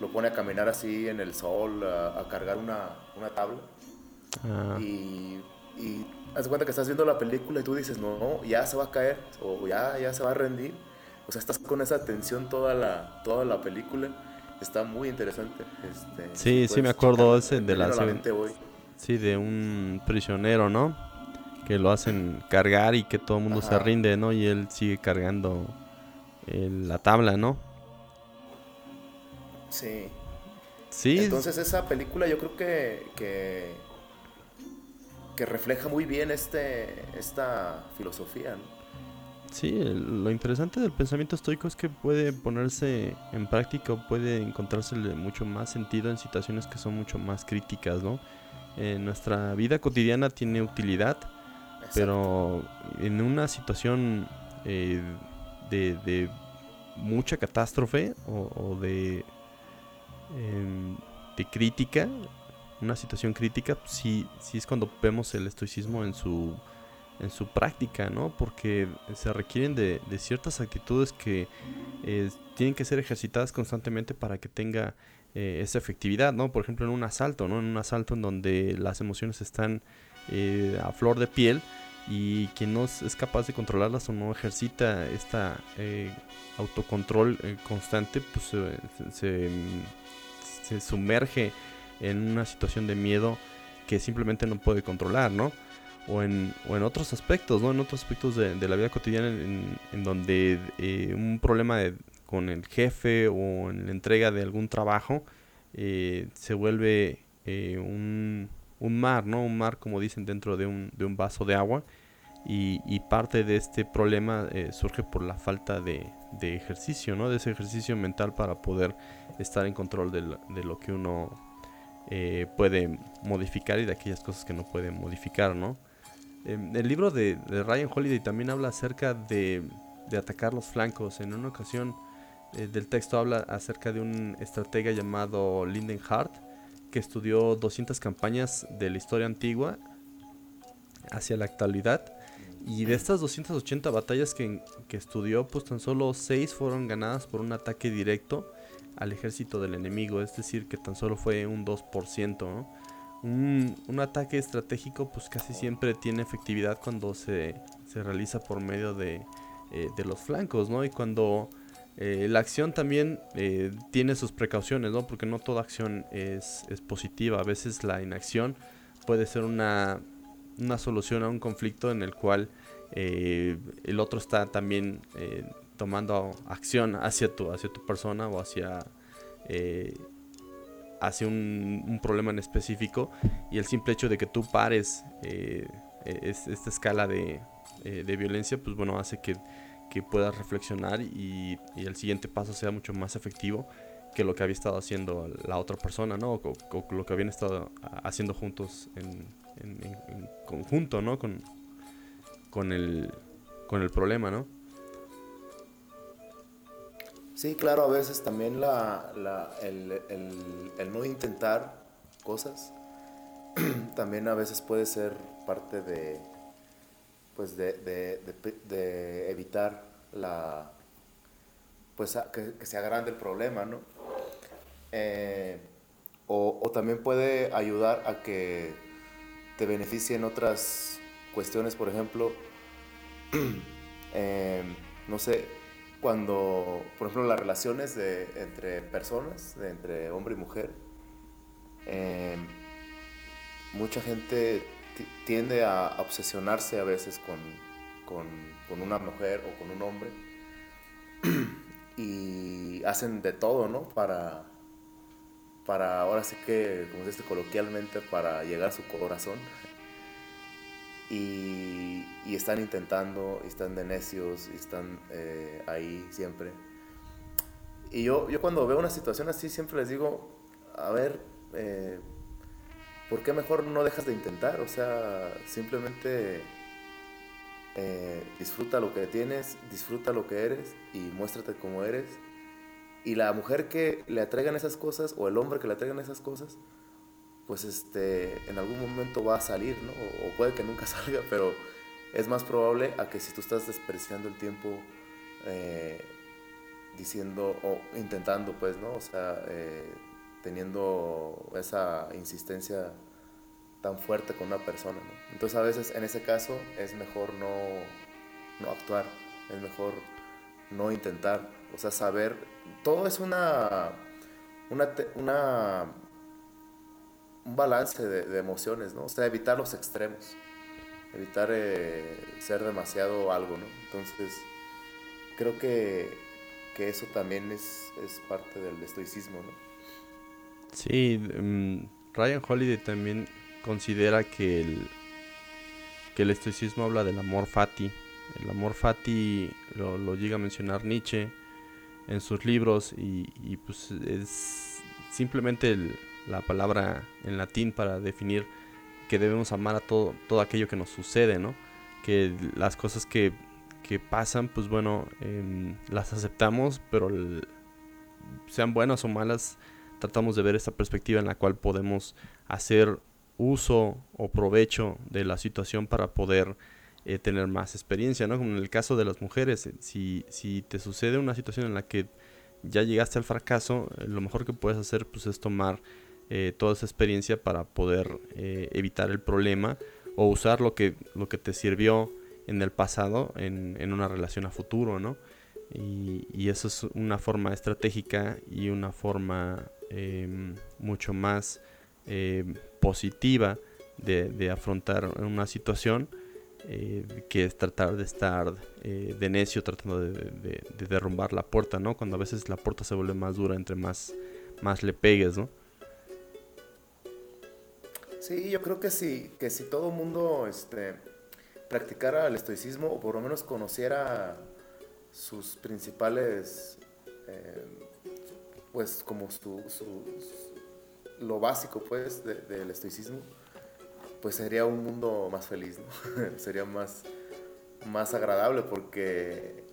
lo pone a caminar así en el sol, a, cargar una, una tabla. Ah. Y, y haz cuenta que estás viendo la película y tú dices, no, ya se va a caer, o ya, ya se va a rendir. O sea, estás con esa tensión toda la, toda la película. Está muy interesante. Este, sí, sí me acuerdo ese de la... Sí, de un prisionero, ¿no? Que lo hacen cargar y que todo el mundo se rinde, ¿no? Y él sigue cargando la tabla, ¿no? Sí. Sí. Entonces esa película yo creo que, que, refleja muy bien este, esta filosofía. Sí, lo interesante del pensamiento estoico es que puede ponerse en práctica o puede encontrarse mucho más sentido en situaciones que son mucho más críticas, ¿no? En nuestra vida cotidiana tiene utilidad, pero en una situación eh, de, mucha catástrofe o de Em, de crítica, una situación crítica, sí, sí es cuando vemos el estoicismo en su, en su práctica, ¿no? Porque se requieren de, ciertas actitudes que eh, tienen que ser ejercitadas constantemente para que tenga eh, esa efectividad, ¿no? Por ejemplo, en un asalto, ¿no? En un asalto en donde las emociones están eh, a flor de piel y quien no es capaz de controlarlas o no ejercita esta autocontrol constante, pues se, sumerge en una situación de miedo que simplemente no puede controlar, ¿no? O en, o en otros aspectos, ¿no? En otros aspectos de, la vida cotidiana en, donde eh, un problema con el jefe o en la entrega de algún trabajo eh, se vuelve eh, un, un, mar, ¿no? Un mar, como dicen, dentro de un, de un vaso de agua. Y, parte de este problema surge por la falta de, de ejercicio, ¿no? De ese ejercicio mental para poder estar en control de lo, que uno eh, puede modificar y de aquellas cosas que no puede modificar, ¿no? Em, el libro de, Ryan Holiday también habla acerca de, atacar los flancos. En una ocasión eh, del texto habla acerca de un estratega llamado Linden Hart que estudió 200 campañas de la historia antigua hacia la actualidad. Y de estas 280 batallas que, que estudió, pues tan solo 6 fueron ganadas por un ataque directo al ejército del enemigo, es decir, que tan solo fue un 2%. Un, un, ataque estratégico pues casi siempre tiene efectividad cuando se, se realiza por medio de, eh, de, los flancos, ¿no? Y cuando eh, la acción también eh, tiene sus precauciones, ¿no? Porque no toda acción es, es positiva, a veces la inacción puede ser una, solución a un conflicto en el cual el otro está también tomando acción hacia tu, hacia tu persona o hacia, eh, hacia un, problema en específico y el simple hecho de que tú pares eh, e, esta escala de, eh, de, violencia, pues bueno, hace que, que puedas reflexionar y, el siguiente paso sea mucho más efectivo que lo que había estado haciendo la otra persona, ¿no? O, lo que habían estado haciendo juntos en, conjunto, ¿no? Con, con, el, con el problema, ¿no? Sí, claro, a veces también la, el, no intentar cosas también a veces puede ser parte de, pues de, evitar la, pues que, que, sea grande el problema, ¿no? Eh, o, también puede ayudar a que te beneficien otras cuestiones, por ejemplo, em, no sé, cuando, por ejemplo, las relaciones de, entre personas, entre hombre y mujer, em, mucha gente tiende a obsesionarse a veces con, con, una mujer o con un hombre y hacen de todo, ¿no? Para, para ahora sí que, como se dice coloquialmente, para llegar a su corazón. Y, están intentando, están de necios, y están eh, ahí siempre. Y yo, yo cuando veo una situación así siempre les digo, a ver, eh, ¿por qué mejor no dejas de intentar? O sea, simplemente eh, disfruta lo que tienes, disfruta lo que eres y muéstrate como eres. Y la mujer que le atraigan esas cosas o el hombre que le atraigan esas cosas, pues este, en algún momento va a salir, ¿no? O, puede que nunca salga, pero es más probable a que si tú estás despreciando el tiempo eh, diciendo o intentando, pues, ¿no? O sea, eh, teniendo esa insistencia tan fuerte con una persona. ¿no? Entonces a veces en ese caso es mejor no, no actuar, es mejor no intentar, o sea, saber, todo es una, una, una un balance de, emociones, ¿no? O sea, evitar los extremos, evitar eh, ser demasiado algo, ¿no? Entonces, creo que, que eso también es, es parte del estoicismo, ¿no? Sí, mm, Ryan Holiday también considera que el, que el estoicismo habla del amor fati. El amor fati lo, llega a mencionar Nietzsche en sus libros y, pues es simplemente la palabra en latín para definir que debemos amar a todo, todo aquello que nos sucede, ¿no? Que las cosas que, que pasan, pues bueno, em, las aceptamos, pero sean buenas o malas, tratamos de ver esa perspectiva en la cual podemos hacer uso o provecho de la situación para poder eh, tener más experiencia, ¿no? Como en el caso de las mujeres, eh, si, si te sucede una situación en la que ya llegaste al fracaso, eh, lo mejor que puedes hacer pues, es tomar toda esa experiencia para poder evitar el problema o usar lo que, lo que te sirvió en el pasado en, en una relación a futuro, ¿no? Y, eso es una forma estratégica y una forma Em, mucho más em, positiva de, afrontar una situación eh, que es tratar de estar eh, de necio tratando de, derrumbar la puerta, ¿no? Cuando a veces la puerta se vuelve más dura entre más, más le pegues, ¿no? Sí, yo creo que sí, que si todo mundo este, practicara el estoicismo o por lo menos conociera sus principales eh, pues como su, lo básico pues del estoicismo, pues sería un mundo más feliz, ¿no? sería más, más agradable porque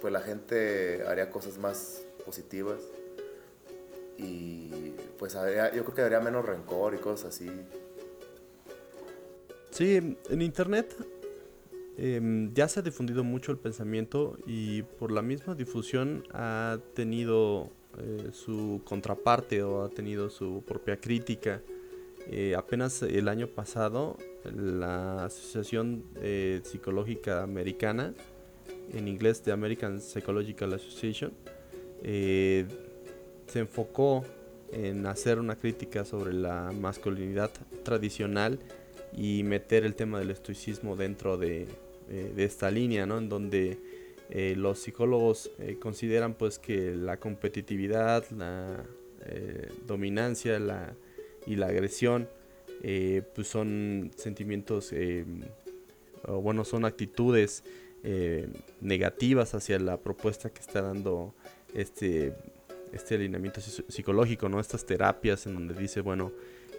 pues la gente haría cosas más positivas y pues yo creo que habría menos rencor y cosas así. Sí, en internet em, ya se ha difundido mucho el pensamiento y por la misma difusión ha tenido eh, su contraparte o ha tenido su propia crítica. Eh, apenas el año pasado, la Asociación eh, Psicológica Americana, en inglés The American Psychological Association, se enfocó en hacer una crítica sobre la masculinidad tradicional y meter el tema del estoicismo dentro de, de esta línea, ¿no? En donde eh, los psicólogos eh, consideran pues que la competitividad, la eh, dominancia y la agresión pues son sentimientos o bueno son actitudes negativas hacia la propuesta que está dando este este alineamiento psicológico, ¿no? Estas terapias en donde dice, bueno,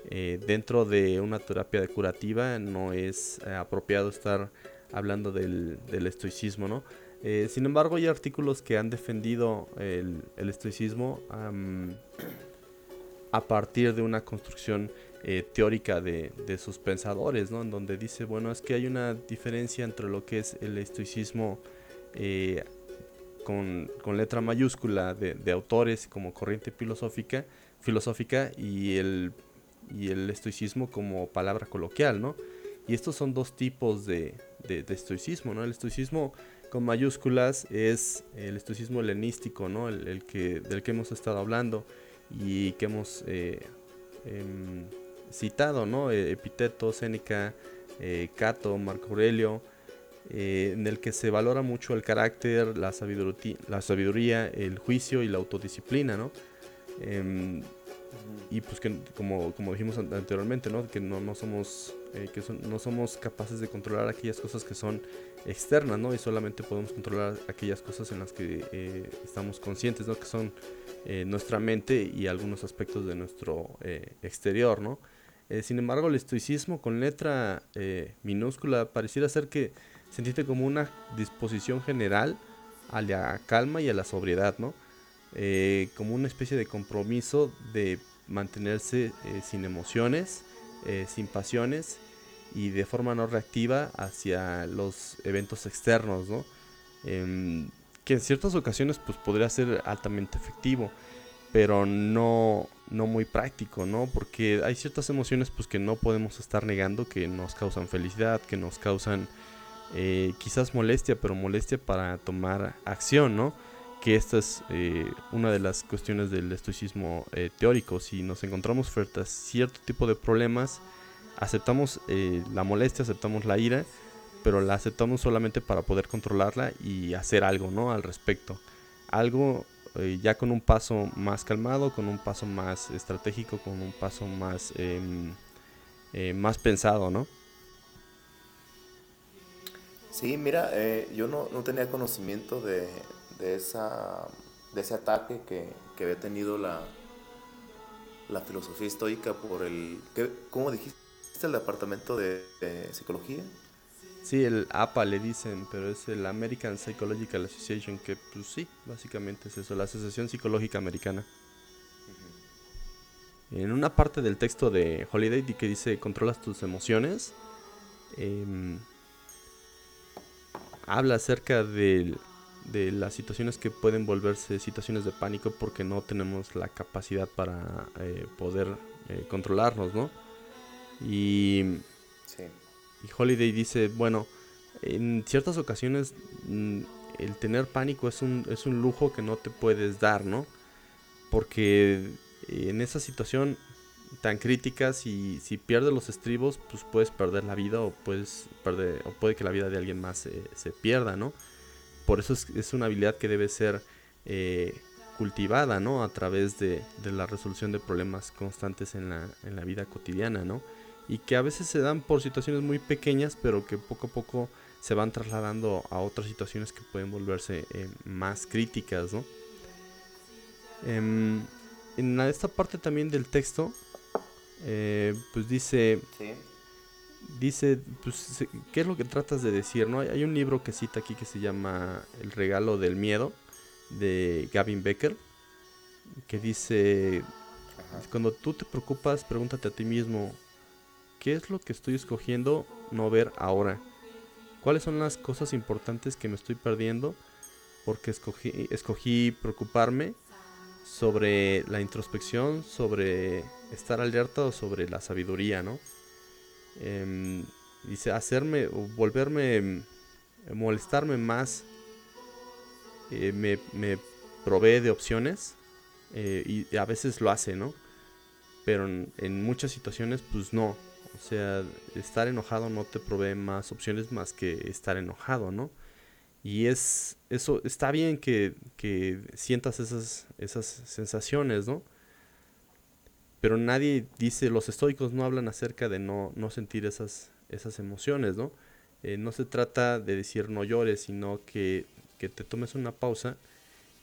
dentro de una terapia curativa no es apropiado estar hablando del, del estoicismo, ¿no? Eh, sin embargo, hay artículos que han defendido el, estoicismo a partir de una construcción eh, teórica de, sus pensadores, ¿no? En donde dice, bueno, es que hay una diferencia entre lo que es el estoicismo eh, con, letra mayúscula de, autores como corriente filosófica filosófica y el, y el estoicismo como palabra coloquial, ¿no? Y estos son dos tipos de, de, estoicismo, ¿no? El estoicismo con mayúsculas es el estoicismo helenístico, ¿no? El, que, del que hemos estado hablando y que hemos eh, em, citado, ¿no? E, Epiteto, Séneca, eh, Cato, Marco Aurelio, eh, en el que se valora mucho el carácter, la sabiduría, la sabiduría el juicio y la autodisciplina, ¿no? Em, y pues que como, como dijimos anteriormente, ¿no? Que no, no somos eh, que no somos capaces de controlar aquellas cosas que son externas, ¿no? Y solamente podemos controlar aquellas cosas en las que eh, estamos conscientes, ¿no? Que son nuestra mente y algunos aspectos de nuestro exterior, ¿no? sin embargo, el estoicismo con letra minúscula pareciera ser que se entiende como una disposición general a la calma y a la sobriedad, ¿no? Eh, como una especie de compromiso de mantenerse eh, sin emociones, eh, sin pasiones y de forma no reactiva hacia los eventos externos, ¿no? Em, que en ciertas ocasiones pues podría ser altamente efectivo, pero no, no muy práctico, ¿no? Porque hay ciertas emociones pues que no podemos estar negando que nos causan felicidad, que nos causan eh, quizás molestia, pero molestia para tomar acción, ¿no? Que esta es eh, una de las cuestiones del estoicismo eh, teórico. Si nos encontramos frente a cierto tipo de problemas, aceptamos la molestia, aceptamos la ira, pero la aceptamos solamente para poder controlarla y hacer algo, ¿no? Al respecto. Algo ya con un paso más calmado, con un paso más estratégico, con un paso más, em, más pensado, ¿no? Sí, mira, eh, yo no, no, tenía conocimiento de, de, esa, de ese ataque que, que había tenido la, la filosofía estoica por el... ¿qué, ¿Cómo dijiste? ¿El departamento de, psicología? Sí, el APA le dicen, pero es el American Psychological Association, que pues sí, básicamente es eso, la Asociación Psicológica Americana. En una parte del texto de Holiday que dice controlas tus emociones, eh, habla acerca de, las situaciones que pueden volverse situaciones de pánico porque no tenemos la capacidad para eh, poder eh, controlarnos, ¿no? Y, y Holiday dice, bueno, en ciertas ocasiones mm, el tener pánico es un, es un lujo que no te puedes dar, ¿no? Porque en esa situación tan críticas y si pierdes los estribos, pues puedes perder la vida o puedes perder o puede que la vida de alguien más se, pierda, ¿no? Por eso es, una habilidad que debe ser eh, cultivada, ¿no? A través de, la resolución de problemas constantes en la, vida cotidiana, ¿no? Y que a veces se dan por situaciones muy pequeñas, pero que poco a poco se van trasladando a otras situaciones que pueden volverse eh, más críticas, ¿no? Em, en esta parte también del texto eh, pues dice, dice, pues, ¿qué es lo que tratas de decir? no Hay un libro que cita aquí que se llama El regalo del miedo, de Gavin Becker, que dice, cuando tú te preocupas, pregúntate a ti mismo, ¿qué es lo que estoy escogiendo no ver ahora? ¿Cuáles son las cosas importantes que me estoy perdiendo? Porque escogí, escogí preocuparme sobre la introspección, sobre estar alerta o sobre la sabiduría, ¿no? Em, dice, hacerme o volverme, em, molestarme más, eh, me, me, provee de opciones eh, y a veces lo hace, ¿no? Pero en, muchas situaciones, pues no. O sea, estar enojado no te provee más opciones más que estar enojado, ¿no? Y es eso está bien que, que sientas esas, esas sensaciones, ¿no? Pero nadie dice, los estoicos no hablan acerca de no, no sentir esas, esas emociones, ¿no? Eh, no se trata de decir no llores, sino que, que, te tomes una pausa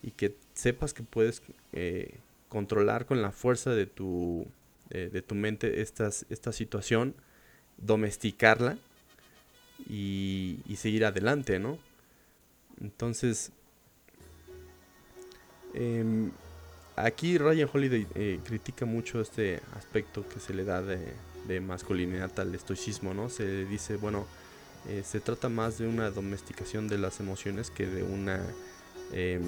y que sepas que puedes eh, controlar con la fuerza de tu, eh, de tu mente estas, esta situación, domesticarla y, y seguir adelante, ¿no? Entonces, eh, aquí Ryan Holiday eh, critica mucho este aspecto que se le da de, masculinidad al estoicismo, ¿no? Se dice, bueno, eh, se trata más de una domesticación de las emociones que de una em,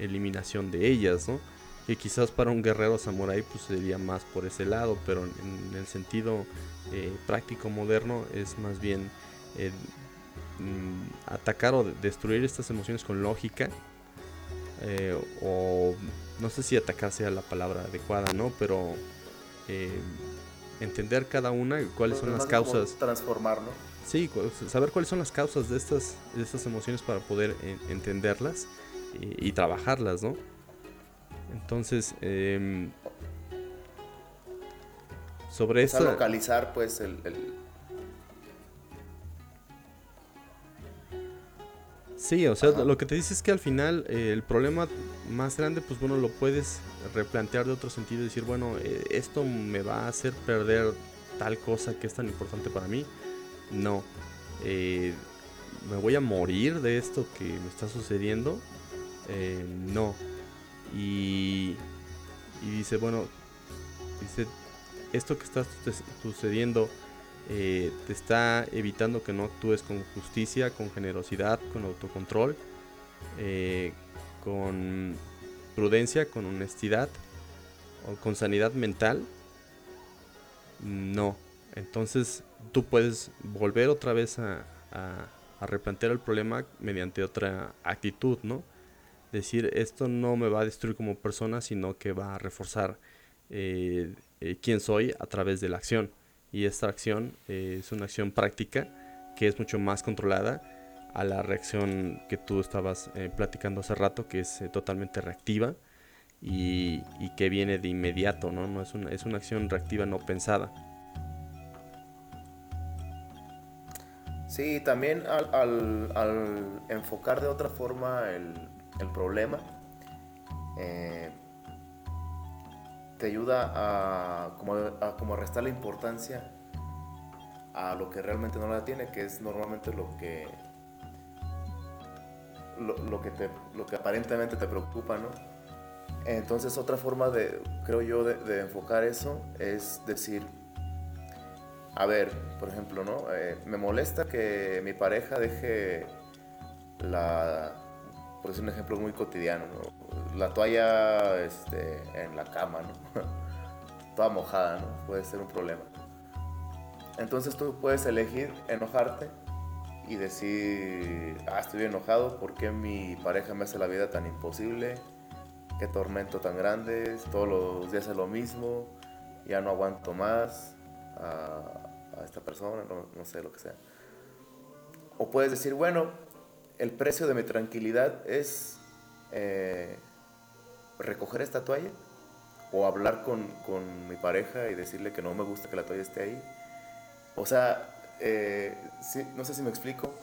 eliminación de ellas, ¿no? que quizás para un guerrero samurái pues sería más por ese lado, pero en, el sentido eh, práctico moderno es más bien mm, atacar o destruir estas emociones con lógica o no sé si atacar sea la palabra adecuada, ¿no? Pero entender cada una cuáles son las causas. Transformar, ¿no? Sí, saber cuáles son las causas de estas, de estas emociones para poder entenderlas y, y trabajarlas, ¿no? Entonces, eh, sobre eso. localizar, pues, el, Sí, o sea, lo que te dice es que al final eh, el problema más grande, pues bueno, lo puedes replantear de otro sentido y decir, bueno, eh, esto me va a hacer perder tal cosa que es tan importante para mí. No. Eh, ¿Me voy a morir de esto que me está sucediendo? no. Y, dice, bueno, dice, esto que está sucediendo eh, te está evitando que no actúes con justicia, con generosidad, con autocontrol, eh, con prudencia, con honestidad o con sanidad mental. No. Entonces tú puedes volver otra vez a, replantear el problema mediante otra actitud, ¿no? decir esto no me va a destruir como persona, sino que va a reforzar eh, eh, quién soy a través de la acción. Y esta acción eh, es una acción práctica que es mucho más controlada a la reacción que tú estabas platicando hace rato, que es totalmente reactiva y, que viene de inmediato, ¿no? no es, una, es una acción reactiva no pensada. Sí, también al, al enfocar de otra forma el, el problema, eh, te ayuda a como, a como restar la importancia a lo que realmente no la tiene, que es normalmente lo que lo, que te, lo que aparentemente te preocupa, ¿no? Entonces otra forma de, creo yo, de, enfocar eso es decir, a ver, por ejemplo, ¿no? Eh, me molesta que mi pareja deje la, por decir un ejemplo muy cotidiano, la toalla este, en la cama, ¿no? toda mojada, ¿no? puede ser un problema. Entonces tú puedes elegir enojarte y decir, ah, estoy enojado, ¿por qué mi pareja me hace la vida tan imposible? ¿Qué tormento tan grande? Todos los días es lo mismo, ya no aguanto más a, esta persona, no, no sé lo que sea. O puedes decir, bueno, el precio de mi tranquilidad es eh, recoger esta toalla o hablar con, mi pareja y decirle que no me gusta que la toalla esté ahí. O sea, eh, no sé si me explico,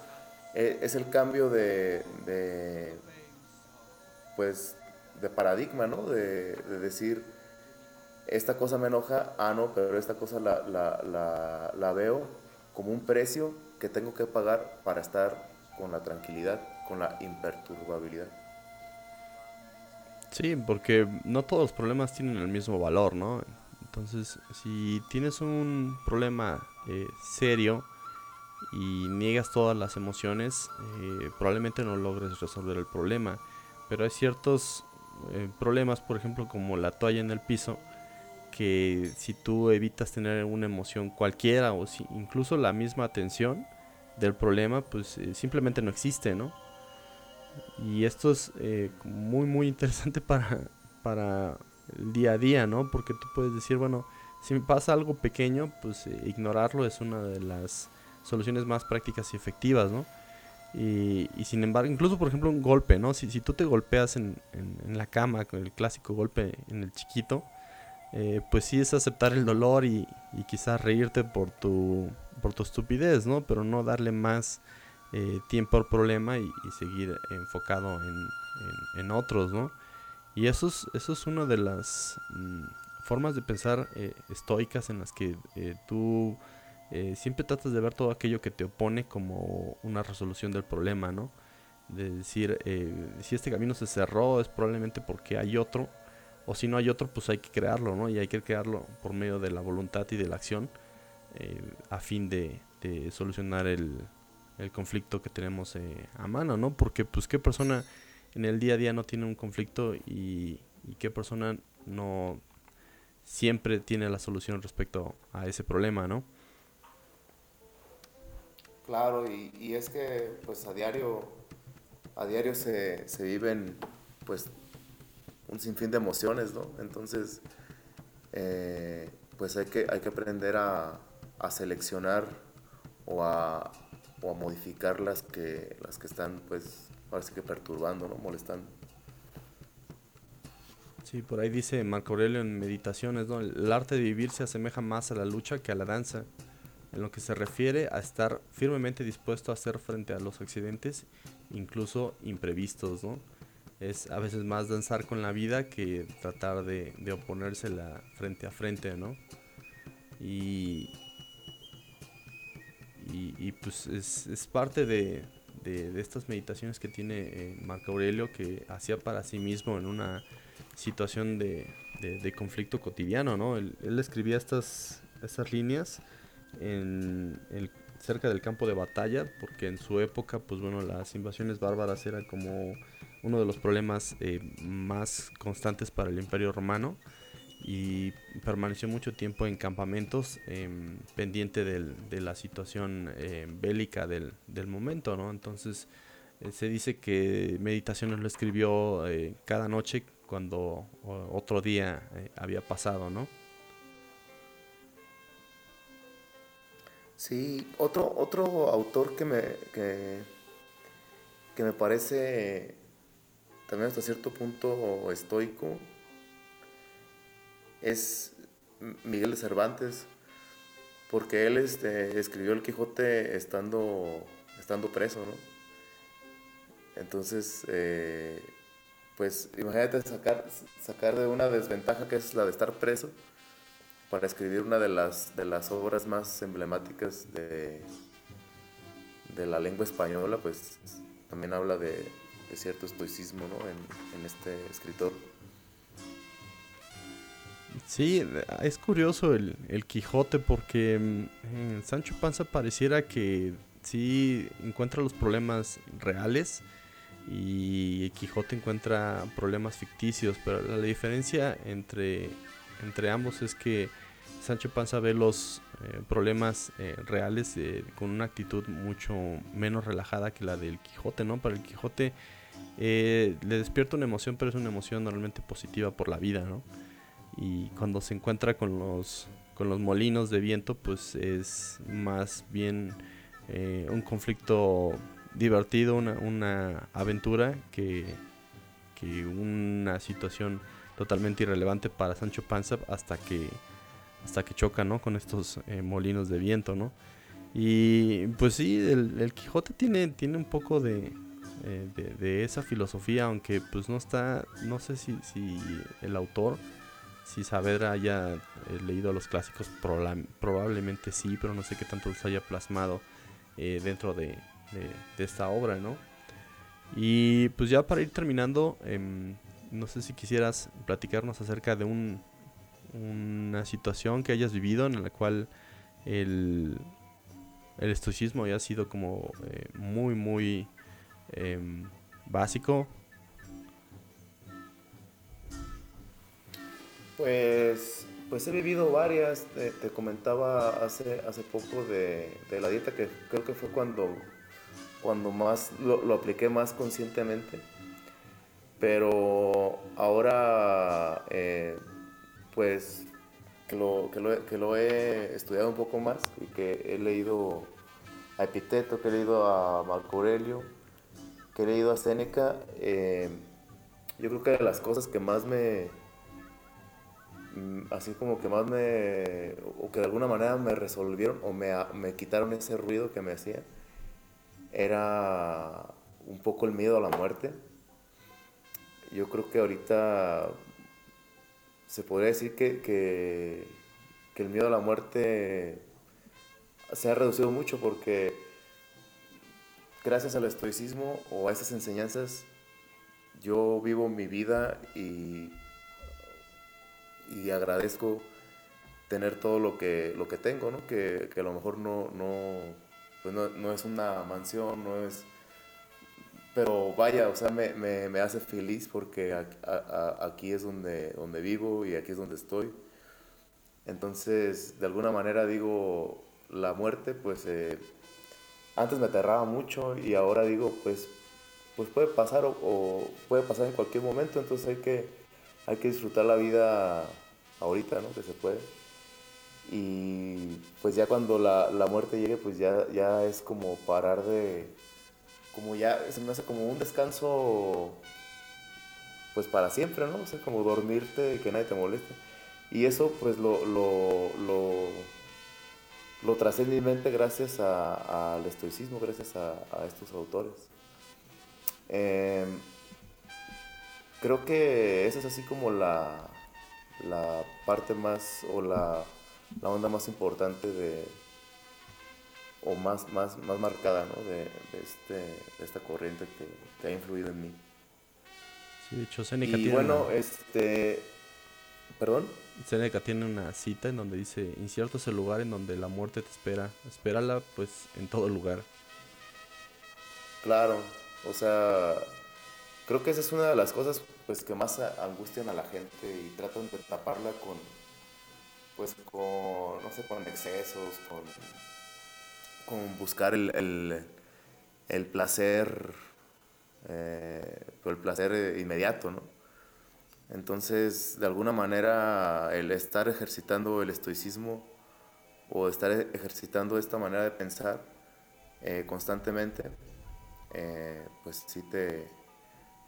eh, es el cambio de, pues, de paradigma, ¿no? De, decir, esta cosa me enoja, ah, no, pero esta cosa la, la veo como un precio que tengo que pagar para estar con la tranquilidad, con la imperturbabilidad. Sí, porque no todos los problemas tienen el mismo valor, ¿no? Entonces, si tienes un problema eh, serio y niegas todas las emociones, eh, probablemente no logres resolver el problema. Pero hay ciertos eh, problemas, por ejemplo, como la toalla en el piso, que si tú evitas tener una emoción cualquiera o si incluso la misma atención, del problema, pues simplemente no existe, ¿no? Y esto es muy, muy interesante para, para el día a día, ¿no? Porque tú puedes decir, bueno, si me pasa algo pequeño, pues eh, ignorarlo es una de las soluciones más prácticas y efectivas, ¿no? Y, sin embargo, incluso por ejemplo un golpe, ¿no? Si, si tú te golpeas en, en, la cama con el clásico golpe en el chiquito, pues sí es aceptar el dolor y, y quizás reírte por tu por tu estupidez, ¿no? Pero no darle más eh, tiempo al problema y, seguir enfocado en, otros, ¿no? Y eso es, eso es una de las mm, formas de pensar eh, estoicas en las que eh, tú siempre tratas de ver todo aquello que te opone como una resolución del problema, ¿no? De decir, si este camino se cerró es probablemente porque hay otro, o si no hay otro, pues hay que crearlo, ¿no? Y hay que crearlo por medio de la voluntad y de la acción eh, a fin de, solucionar el, conflicto que tenemos eh, a mano, ¿no? Porque pues qué persona en el día a día no tiene un conflicto y, qué persona no siempre tiene la solución respecto a ese problema, ¿no? Claro, y, es que pues a diario, a diario se, se, viven pues un sinfín de emociones, ¿no? Entonces, eh, pues hay que, hay que aprender a, a seleccionar o a, o a, modificar las que, las que están pues parece que perturbando, ¿no? Molestando. Sí, por ahí dice Marco Aurelio en Meditaciones, ¿no? El arte de vivir se asemeja más a la lucha que a la danza en lo que se refiere a estar firmemente dispuesto a hacer frente a los accidentes, incluso imprevistos, ¿no? Es a veces más danzar con la vida que tratar de, de oponérsela frente a frente, ¿no? Y, y, pues es, parte de, de, estas meditaciones que tiene eh, Marco Aurelio que hacía para sí mismo en una situación de, de conflicto cotidiano, ¿no? Él, escribía estas, estas líneas en cerca del campo de batalla, porque en su época, pues bueno, las invasiones bárbaras era como uno de los problemas eh, más constantes para el Imperio Romano y permaneció mucho tiempo en campamentos em, pendiente de la situación em, bélica del, momento, ¿no? Entonces eh, se dice que Meditaciones lo escribió eh, cada noche cuando otro día había pasado, ¿no? Sí, otro, otro autor que me, que, me parece también hasta cierto punto estoico es Miguel de Cervantes, porque él este, escribió el Quijote estando, estando preso, ¿no? Entonces, eh, pues imagínate sacar, sacar de una desventaja que es la de estar preso para escribir una de las, de las obras más emblemáticas de, de la lengua española, pues también habla de, cierto estoicismo en, este escritor. Sí, es curioso el, el Quijote porque mm, Sancho Panza pareciera que sí encuentra los problemas reales y Quijote encuentra problemas ficticios, pero la diferencia entre entre ambos es que Sancho Panza ve los eh, problemas eh, reales con una actitud mucho menos relajada que la del Quijote, ¿no? Para el Quijote eh, le despierta una emoción, pero es una emoción normalmente positiva por la vida, ¿no? Y cuando se encuentra con los, con los molinos de viento, pues es más bien un conflicto divertido, una, una aventura que, que una situación totalmente irrelevante para Sancho Panza hasta que hasta que choca ¿no? con estos eh, molinos de viento ¿no? y pues sí el, Quijote tiene tiene un poco eh, de, de, esa filosofía aunque pues no está no sé si, si el autor si Saavedra haya eh, leído los clásicos probablemente sí pero no sé qué tanto los haya plasmado dentro de, esta obra no y pues ya para ir terminando em, no sé si quisieras platicarnos acerca de un, una situación que hayas vivido en la cual el, el estoicismo haya sido como eh, muy, muy em, básico. Pues, pues he vivido varias. Te, comentaba hace, hace poco de, la dieta que creo que fue cuando, cuando más lo, lo apliqué más conscientemente pero ahora, eh, pues, que lo, que, lo, he estudiado un poco más y que he leído a Epiteto, que he leído a Marco Aurelio, que he leído a Séneca, eh, yo creo que de las cosas que más me, así como que más me, o que de alguna manera me resolvieron o me, me quitaron ese ruido que me hacía, era un poco el miedo a la muerte. Yo creo que ahorita se podría decir que, el miedo a la muerte se ha reducido mucho porque gracias al estoicismo o a esas enseñanzas yo vivo mi vida y, y agradezco tener todo lo que, lo que tengo, ¿no? Que, a lo mejor no, no, pues no, no, es una mansión, no es pero vaya, o sea, me, me, me hace feliz porque aquí es donde, donde vivo y aquí es donde estoy. Entonces, de alguna manera digo, la muerte, pues eh, antes me aterraba mucho y ahora digo, pues, pues puede pasar o, puede pasar en cualquier momento, entonces hay que, hay que disfrutar la vida ahorita, ¿no? Que se puede. Y pues ya cuando la, la muerte llegue, pues ya, ya es como parar de, como ya, se me hace como un descanso, pues para siempre, ¿no? O sea, como dormirte y que nadie te moleste. Y eso pues lo, lo, lo, lo en mente gracias al estoicismo, gracias a, estos autores. Em, creo que esa es así como la, la parte más o la, la onda más importante de, o más, más, más marcada ¿no? de, este, de esta corriente que, que, ha influido en mí. Sí, de hecho, Seneca y bueno, este... ¿Perdón? Seneca tiene una cita en donde dice, incierto es el lugar en donde la muerte te espera, espérala pues en todo lugar. Claro, o sea, creo que esa es una de las cosas pues que más angustian a la gente y tratan de taparla con, pues con, no sé, con excesos, con con buscar el, placer, eh, el placer inmediato, ¿no? Entonces, de alguna manera, el estar ejercitando el estoicismo o estar ejercitando esta manera de pensar eh, constantemente, eh, pues sí te,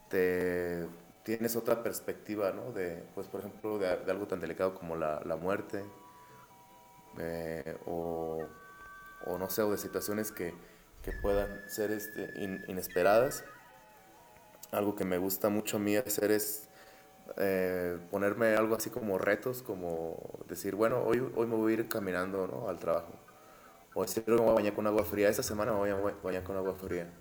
te, tienes otra perspectiva, ¿no? De, pues, por ejemplo, de, algo tan delicado como la, muerte o o no sé, o de situaciones que, que puedan ser este, inesperadas. Algo que me gusta mucho a mí hacer es eh, ponerme algo así como retos, como decir, bueno, hoy, hoy me voy a ir caminando ¿no? al trabajo. O decir, me voy a bañar con agua fría. Esta semana me voy a bañar con agua fría.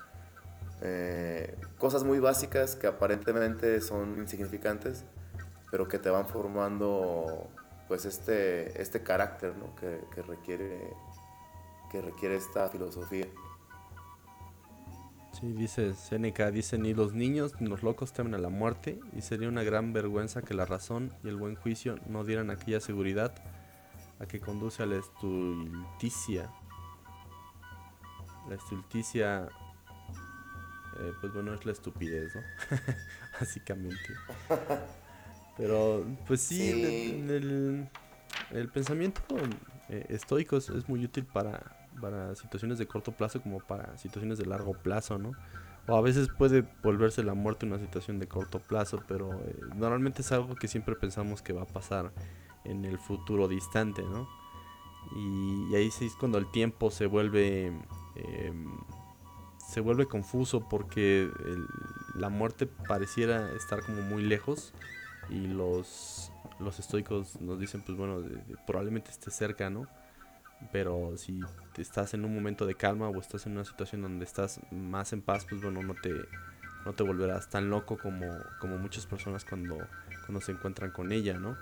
Eh, cosas muy básicas que aparentemente son insignificantes, pero que te van formando pues este, este carácter ¿no? que, que requiere que requiere esta filosofía. Sí, dice Seneca, dice, ni los niños ni los locos temen a la muerte y sería una gran vergüenza que la razón y el buen juicio no dieran aquella seguridad a que conduce a la estulticia. La estulticia, eh, pues bueno, es la estupidez, ¿no? Básicamente. Pero, pues sí, El, el, pensamiento eh, estoico es muy útil para para situaciones de corto plazo como para situaciones de largo plazo, ¿no? O a veces puede volverse la muerte una situación de corto plazo, pero eh, normalmente es algo que siempre pensamos que va a pasar en el futuro distante, ¿no? Y, ahí sí es cuando el tiempo se vuelve em, se vuelve confuso porque la muerte pareciera estar como muy lejos y los los estoicos nos dicen pues bueno probablemente esté cerca, ¿no? Pero si estás en un momento de calma o estás en una situación donde estás más en paz, pues bueno, no te, no te volverás tan loco como, como muchas personas cuando, cuando se encuentran con ella, ¿no?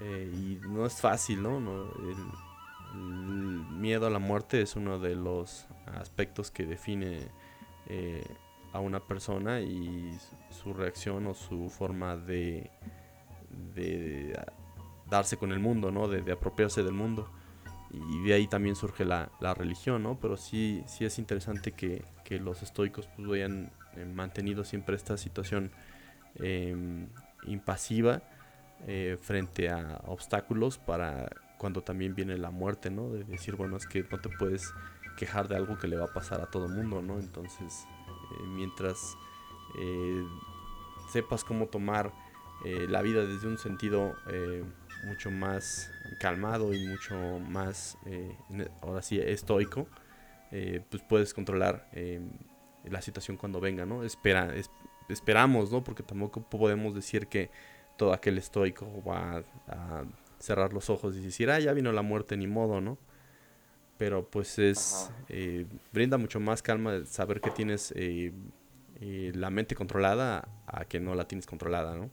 Eh, y no es fácil, ¿no? el, miedo a la muerte es uno de los aspectos que define eh, a una persona y su reacción o su forma de, de darse con el mundo, ¿no? De, apropiarse del mundo y de ahí también surge la, la religión, ¿no? Pero sí, sí es interesante que, que los estoicos pues hayan eh, mantenido siempre esta situación em, impasiva eh, frente a obstáculos para cuando también viene la muerte, ¿no? De decir, bueno, es que no te puedes quejar de algo que le va a pasar a todo mundo, ¿no? Entonces, eh, mientras sepas cómo tomar la vida desde un sentido mucho más calmado y mucho más, eh, ahora sí, estoico, eh, pues puedes controlar eh, la situación cuando venga, ¿no? Espera, esperamos, ¿no? Porque tampoco podemos decir que todo aquel estoico va a, cerrar los ojos y decir, ah, ya vino la muerte, ni modo, ¿no? Pero pues es, brinda mucho más calma saber que tienes la mente controlada a que no la tienes controlada, ¿no?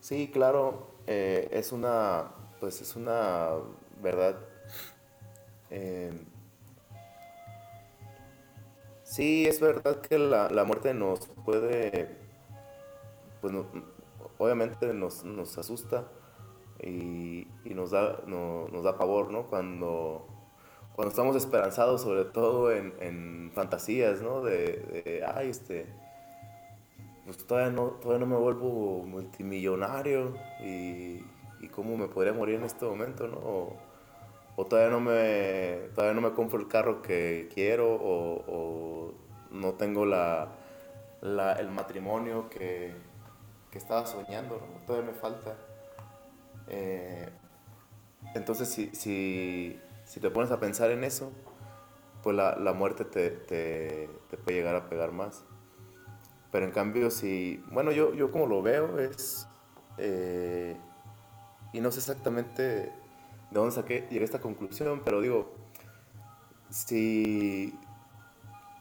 Sí, claro, eh, es una, pues es una verdad eh, Sí, es verdad que la, la muerte nos puede, pues obviamente nos, nos asusta y, nos, da, no, nos da pavor, ¿no? Cuando, cuando estamos esperanzados, sobre todo en, fantasías, ¿no? De, ay, este, pues todavía no, todavía no me vuelvo multimillonario y, y cómo me podría morir en este momento, ¿no? O, todavía no me todavía no me compro el carro que quiero o, no tengo la, el matrimonio que, estaba soñando, todavía me falta. Eh, entonces si, si, te pones a pensar en eso, pues la, muerte te, puede llegar a pegar más. Pero en cambio, si, bueno, yo, yo como lo veo es, eh, y no sé exactamente de dónde saqué, llegué a esta conclusión, pero digo, si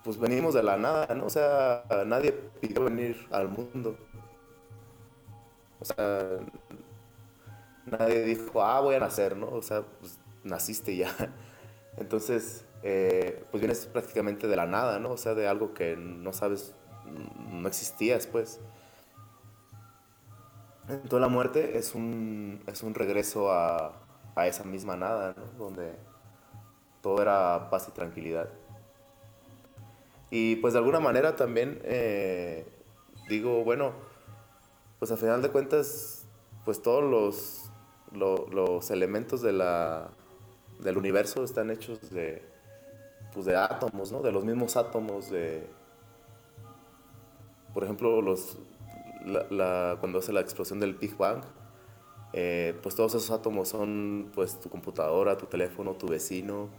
pues venimos de la nada, ¿no? O sea, nadie pidió venir al mundo. O sea, nadie dijo, ah, voy a nacer, ¿no? O sea, pues naciste ya. Entonces, eh, pues vienes prácticamente de la nada, ¿no? O sea, de algo que no sabes, no existía después. Entonces la muerte es un, es un regreso a, a esa misma nada, ¿no? donde todo era paz y tranquilidad. Y pues de alguna manera también eh, digo, bueno, pues a final de cuentas, pues todos los, los elementos de la, del universo están hechos de, pues de átomos, ¿no? De los mismos átomos de, por ejemplo, los, la, cuando hace la explosión del Big Bang, eh, pues todos esos átomos son pues tu computadora, tu teléfono, tu vecino,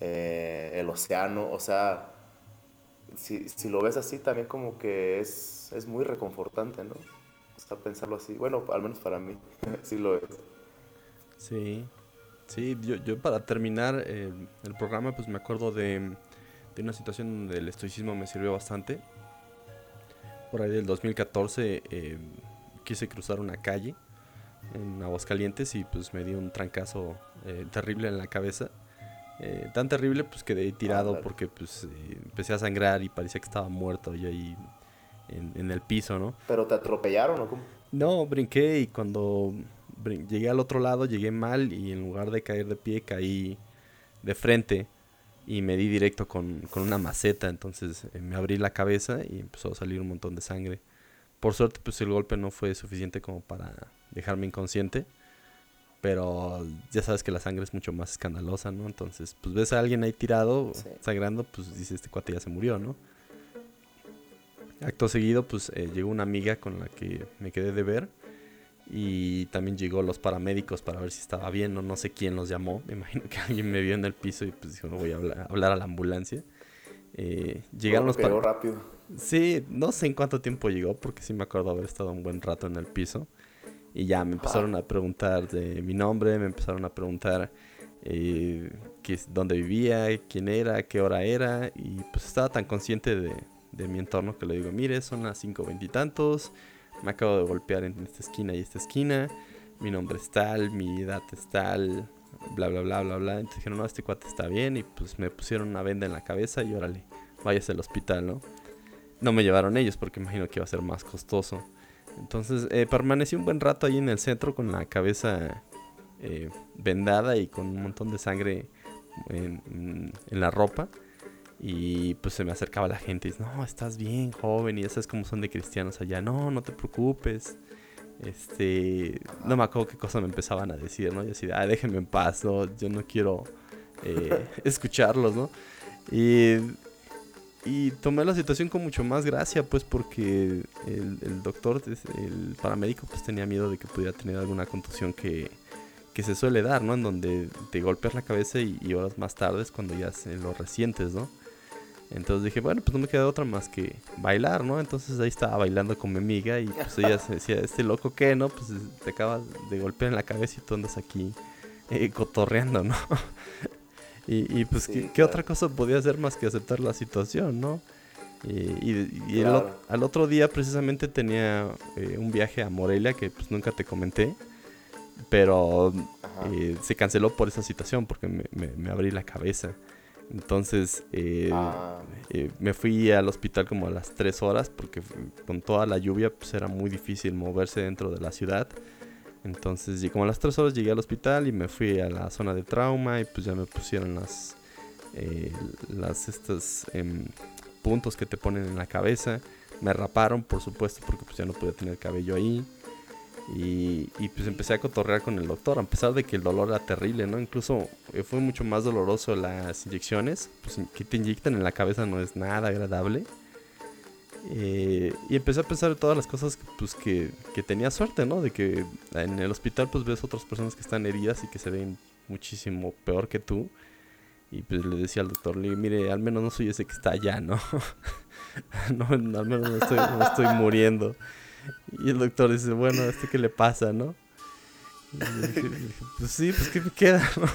eh, el océano, o sea, si, si, lo ves así también como que es, es muy reconfortante, ¿no? Sea, pensarlo así, bueno, al menos para mí, sí lo es. Sí, sí, yo, yo para terminar eh, el programa pues me acuerdo de, de una situación donde el estoicismo me sirvió bastante. Por ahí del 2014 quise cruzar una calle en Aguascalientes y pues me dio un trancazo eh, terrible en la cabeza. Eh, tan terrible pues quedé tirado porque pues eh, empecé a sangrar y parecía que estaba muerto y ahí en, el piso, ¿no? ¿Pero te atropellaron o cómo? No, brinqué y cuando llegué al otro lado llegué mal y en lugar de caer de pie caí de frente y me di directo con, con una maceta, entonces me abrí la cabeza y empezó a salir un montón de sangre. Por suerte pues el golpe no fue suficiente como para dejarme inconsciente. Pero ya sabes que la sangre es mucho más escandalosa, ¿no? Entonces, pues ves a alguien ahí tirado, sangrando, pues dices, este cuate ya se murió, ¿no? Acto seguido, pues eh, llegó una amiga con la que me quedé de ver. Y también llegó los paramédicos para ver si estaba bien o no sé quién los llamó. Me imagino que alguien me vio en el piso y pues dijo, no voy a hablar, a la ambulancia. Eh, llegaron los paramédicos. rápido. Sí, no sé en cuánto tiempo llegó porque sí me acuerdo haber estado un buen rato en el piso. Y ya me empezaron a preguntar de mi nombre, me empezaron a preguntar eh, dónde vivía, quién era, qué hora era. Y pues estaba tan consciente de, de mi entorno que le digo, mire, son las cinco veintitantos, me acabo de golpear en esta esquina y esta esquina, mi nombre es tal, mi edad es tal, bla, bla, bla, bla, bla. Entonces dijeron, no, este cuate está bien. Y pues me pusieron una venda en la cabeza y órale, váyase al hospital, ¿no? No me llevaron ellos porque imagino que iba a ser más costoso. Entonces eh, permanecí un buen rato ahí en el centro con la cabeza eh, vendada y con un montón de sangre en, la ropa. Y pues se me acercaba la gente y dice, no, estás bien, joven. Y ya sabes cómo son de cristianos allá. No, no te preocupes. Este, no me acuerdo qué cosas me empezaban a decir, ¿no? Y así, ah, déjenme en paz, ¿no? Yo no quiero eh, escucharlos, ¿no? Y y tomé la situación con mucho más gracia, pues porque el, doctor, el paramédico, pues tenía miedo de que pudiera tener alguna contusión que, se suele dar, ¿no? En donde te golpeas la cabeza y, horas más tarde es cuando ya se lo resientes, ¿no? Entonces dije, bueno, pues no me queda otra más que bailar, ¿no? Entonces ahí estaba bailando con mi amiga y pues ella se decía, este loco qué, ¿no? Pues te acabas de golpear en la cabeza y tú andas aquí eh, cotorreando, ¿no? Y, pues, ¿qué, otra cosa podía hacer más que aceptar la situación, no? Y, al otro día precisamente tenía eh, un viaje a Morelia que pues nunca te comenté, pero eh, se canceló por esa situación porque me, abrí la cabeza. Entonces eh, ah. eh, me fui al hospital como a las 3 horas porque con toda la lluvia pues era muy difícil moverse dentro de la ciudad. Entonces como a las 3 horas llegué al hospital y me fui a la zona de trauma y pues ya me pusieron las, eh, las estos em, puntos que te ponen en la cabeza. Me raparon por supuesto porque pues ya no podía tener cabello ahí. Y, pues empecé a cotorrear con el doctor, a pesar de que el dolor era terrible, ¿no? Incluso eh, fue mucho más doloroso las inyecciones, pues que te inyectan en la cabeza no es nada agradable. Eh, y empecé a pensar en todas las cosas pues, que, que, tenía suerte, ¿no? De que en el hospital pues ves otras personas que están heridas y que se ven muchísimo peor que tú. Y pues le decía al doctor, mire, al menos no soy ese que está allá, ¿no? no al menos no estoy, no estoy muriendo. Y el doctor dice, bueno, ¿este qué le pasa, no? Y dije, pues sí, pues ¿qué me queda, no?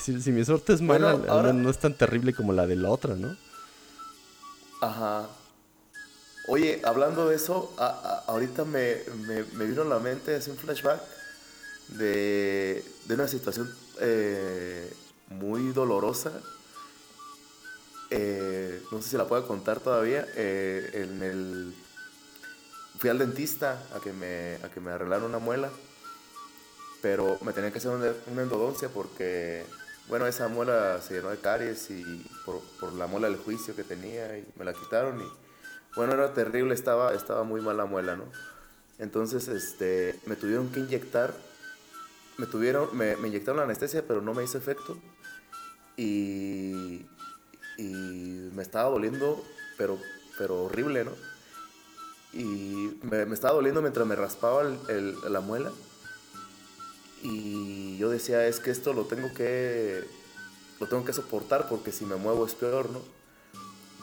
Si, si mi suerte es mala, no es tan terrible como la de la otra, ¿no? Ajá. Oye, hablando de eso, ahorita me, me, vino a la mente, hace un flashback de, de una situación eh, muy dolorosa. Eh, no sé si la puedo contar todavía. Eh, en el fui al dentista a que me, a que me arreglaran una muela, pero me tenía que hacer una, endodoncia porque, bueno, esa muela se llenó de caries y por, por, la muela del juicio que tenía y me la quitaron y, bueno, era terrible, estaba, estaba muy mala muela, ¿no? Entonces, este, me tuvieron que inyectar, me tuvieron, me inyectaron la anestesia, pero no me hizo efecto y, y me estaba doliendo, pero, pero horrible, ¿no? Y me, estaba doliendo mientras me raspaba el, la muela. Y yo decía, es que esto lo tengo que, lo tengo que soportar porque si me muevo es peor, ¿no?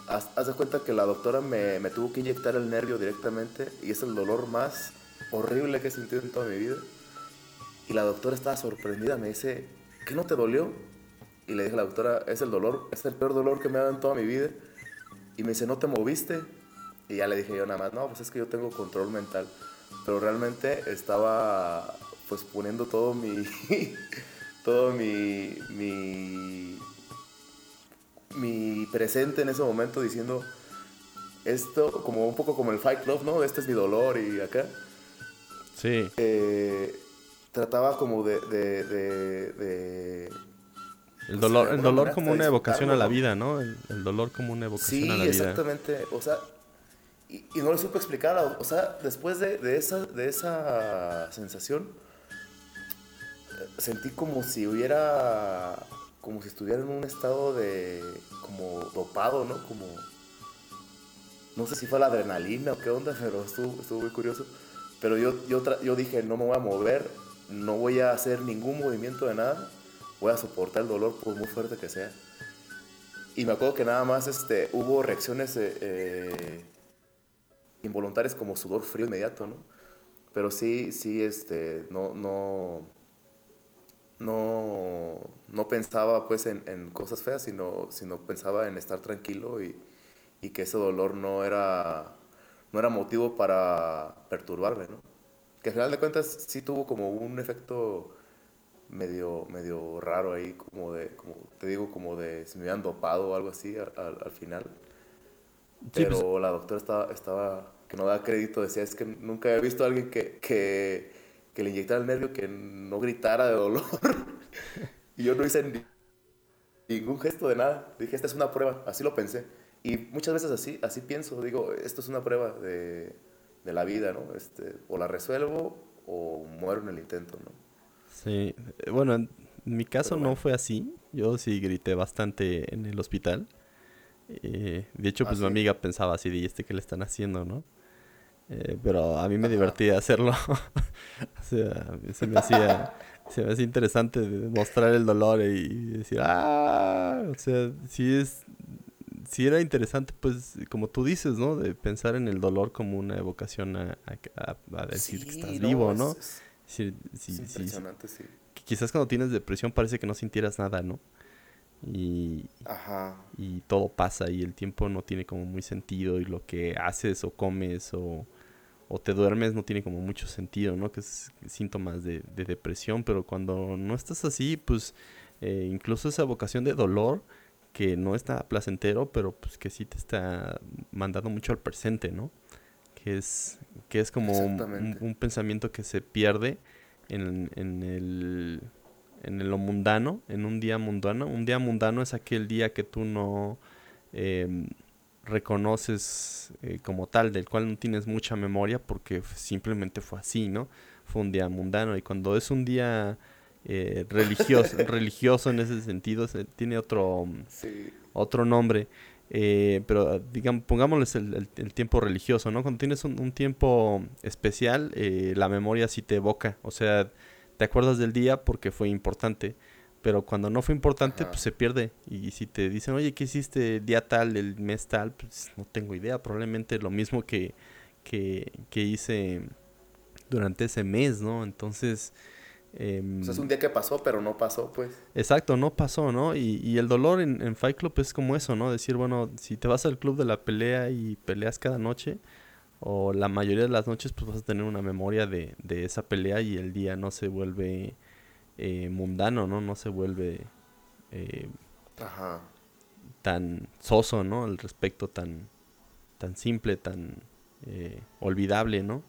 Haz, de cuenta que la doctora me, me, tuvo que inyectar el nervio directamente y es el dolor más horrible que he sentido en toda mi vida. Y la doctora estaba sorprendida, me dice, ¿qué no te dolió? Y le dije a la doctora, es el dolor, es el peor dolor que me ha dado en toda mi vida. Y me dice, ¿no te moviste? Y ya le dije yo nada más, no, pues es que yo tengo control mental. Pero realmente estaba pues poniendo todo mi, todo mi, mi, mi presente en ese momento diciendo esto, como un poco como el Fight Club, ¿no? Este es mi dolor y acá. Sí. Eh, trataba como de, de, de, el dolor, el dolor como una evocación a la vida, ¿no? El, dolor como una evocación a la vida. Sí, exactamente. O sea, y, no lo supe explicar. O sea, después de, esa, de esa sensación, sentí como si hubiera, como si estuviera en un estado de, como dopado, ¿no? Como, no sé si fue la adrenalina o qué onda, pero estuvo, estuvo muy curioso. Pero yo, yo, yo dije, no me voy a mover, no voy a hacer ningún movimiento de nada, voy a soportar el dolor por muy fuerte que sea. Y me acuerdo que nada más este, hubo reacciones eh, eh involuntarias como sudor frío inmediato, ¿no? Pero sí, sí, este, no, no, no, no pensaba pues en, cosas feas, sino, sino pensaba en estar tranquilo y, y, que ese dolor no era, no era motivo para perturbarme, ¿no? Que al final de cuentas sí tuvo como un efecto medio, medio raro ahí, como de, como te digo, como de si me habían dopado o algo así al final. Pues Pero la doctora estaba, estaba, que no da crédito, decía, es que nunca había visto a alguien que, que, que le inyectara el nervio que no gritara de dolor. y yo no hice ningún gesto de nada. Dije, esta es una prueba, así lo pensé. Y muchas veces así, así pienso, digo, esto es una prueba de, de la vida, ¿no? Este, o la resuelvo o muero en el intento, ¿no? Sí, bueno, en mi caso no fue así. Yo sí grité bastante en el hospital. Eh, de hecho, pues mi amiga pensaba así, de este que le están haciendo, no? Eh, pero a mí me divertía hacerlo. o sea, se me hacía, se me hacía interesante mostrar el dolor y decir, ah, o sea, si es, si era interesante, pues, como tú dices, ¿no? De pensar en el dolor como una evocación a, a, decir que estás vivo, ¿no? sí, sí, impresionante, sí. Quizás cuando tienes depresión parece que no sintieras nada, ¿no? Y, y todo pasa y el tiempo no tiene como muy sentido y lo que haces o comes o, o te duermes no tiene como mucho sentido, ¿no? Que es síntomas de, de depresión, pero cuando no estás así, pues eh, incluso esa vocación de dolor que no está placentero, pero pues que sí te está mandando mucho al presente, ¿no? Que es, que es como un, pensamiento que se pierde en, en, el, en lo mundano, en un día mundano. Un día mundano es aquel día que tú no em, reconoces eh, como tal, del cual no tienes mucha memoria porque simplemente fue así, ¿no? Fue un día mundano y cuando es un día eh, religioso, religioso en ese sentido, tiene otro, otro nombre. Eh, pero digamos, pongámosles el, tiempo religioso, ¿no? Cuando tienes un, tiempo especial, eh, la memoria sí te evoca, o sea, te acuerdas del día porque fue importante, pero cuando no fue importante, pues se pierde. Y si te dicen, oye, ¿qué hiciste día tal, el mes tal? Pues no tengo idea, probablemente lo mismo que, que, que hice durante ese mes, ¿no? Entonces, o sea, es un día que pasó, pero no pasó, pues. Exacto, no pasó, ¿no? Y, y el dolor en, en, Fight Club es como eso, ¿no? Decir, bueno, si te vas al club de la pelea y peleas cada noche, o la mayoría de las noches, pues vas a tener una memoria de, de esa pelea y el día no se vuelve eh, mundano, ¿no? No se vuelve eh, tan soso, ¿no? Al respecto, tan, tan simple, tan eh, olvidable, ¿no?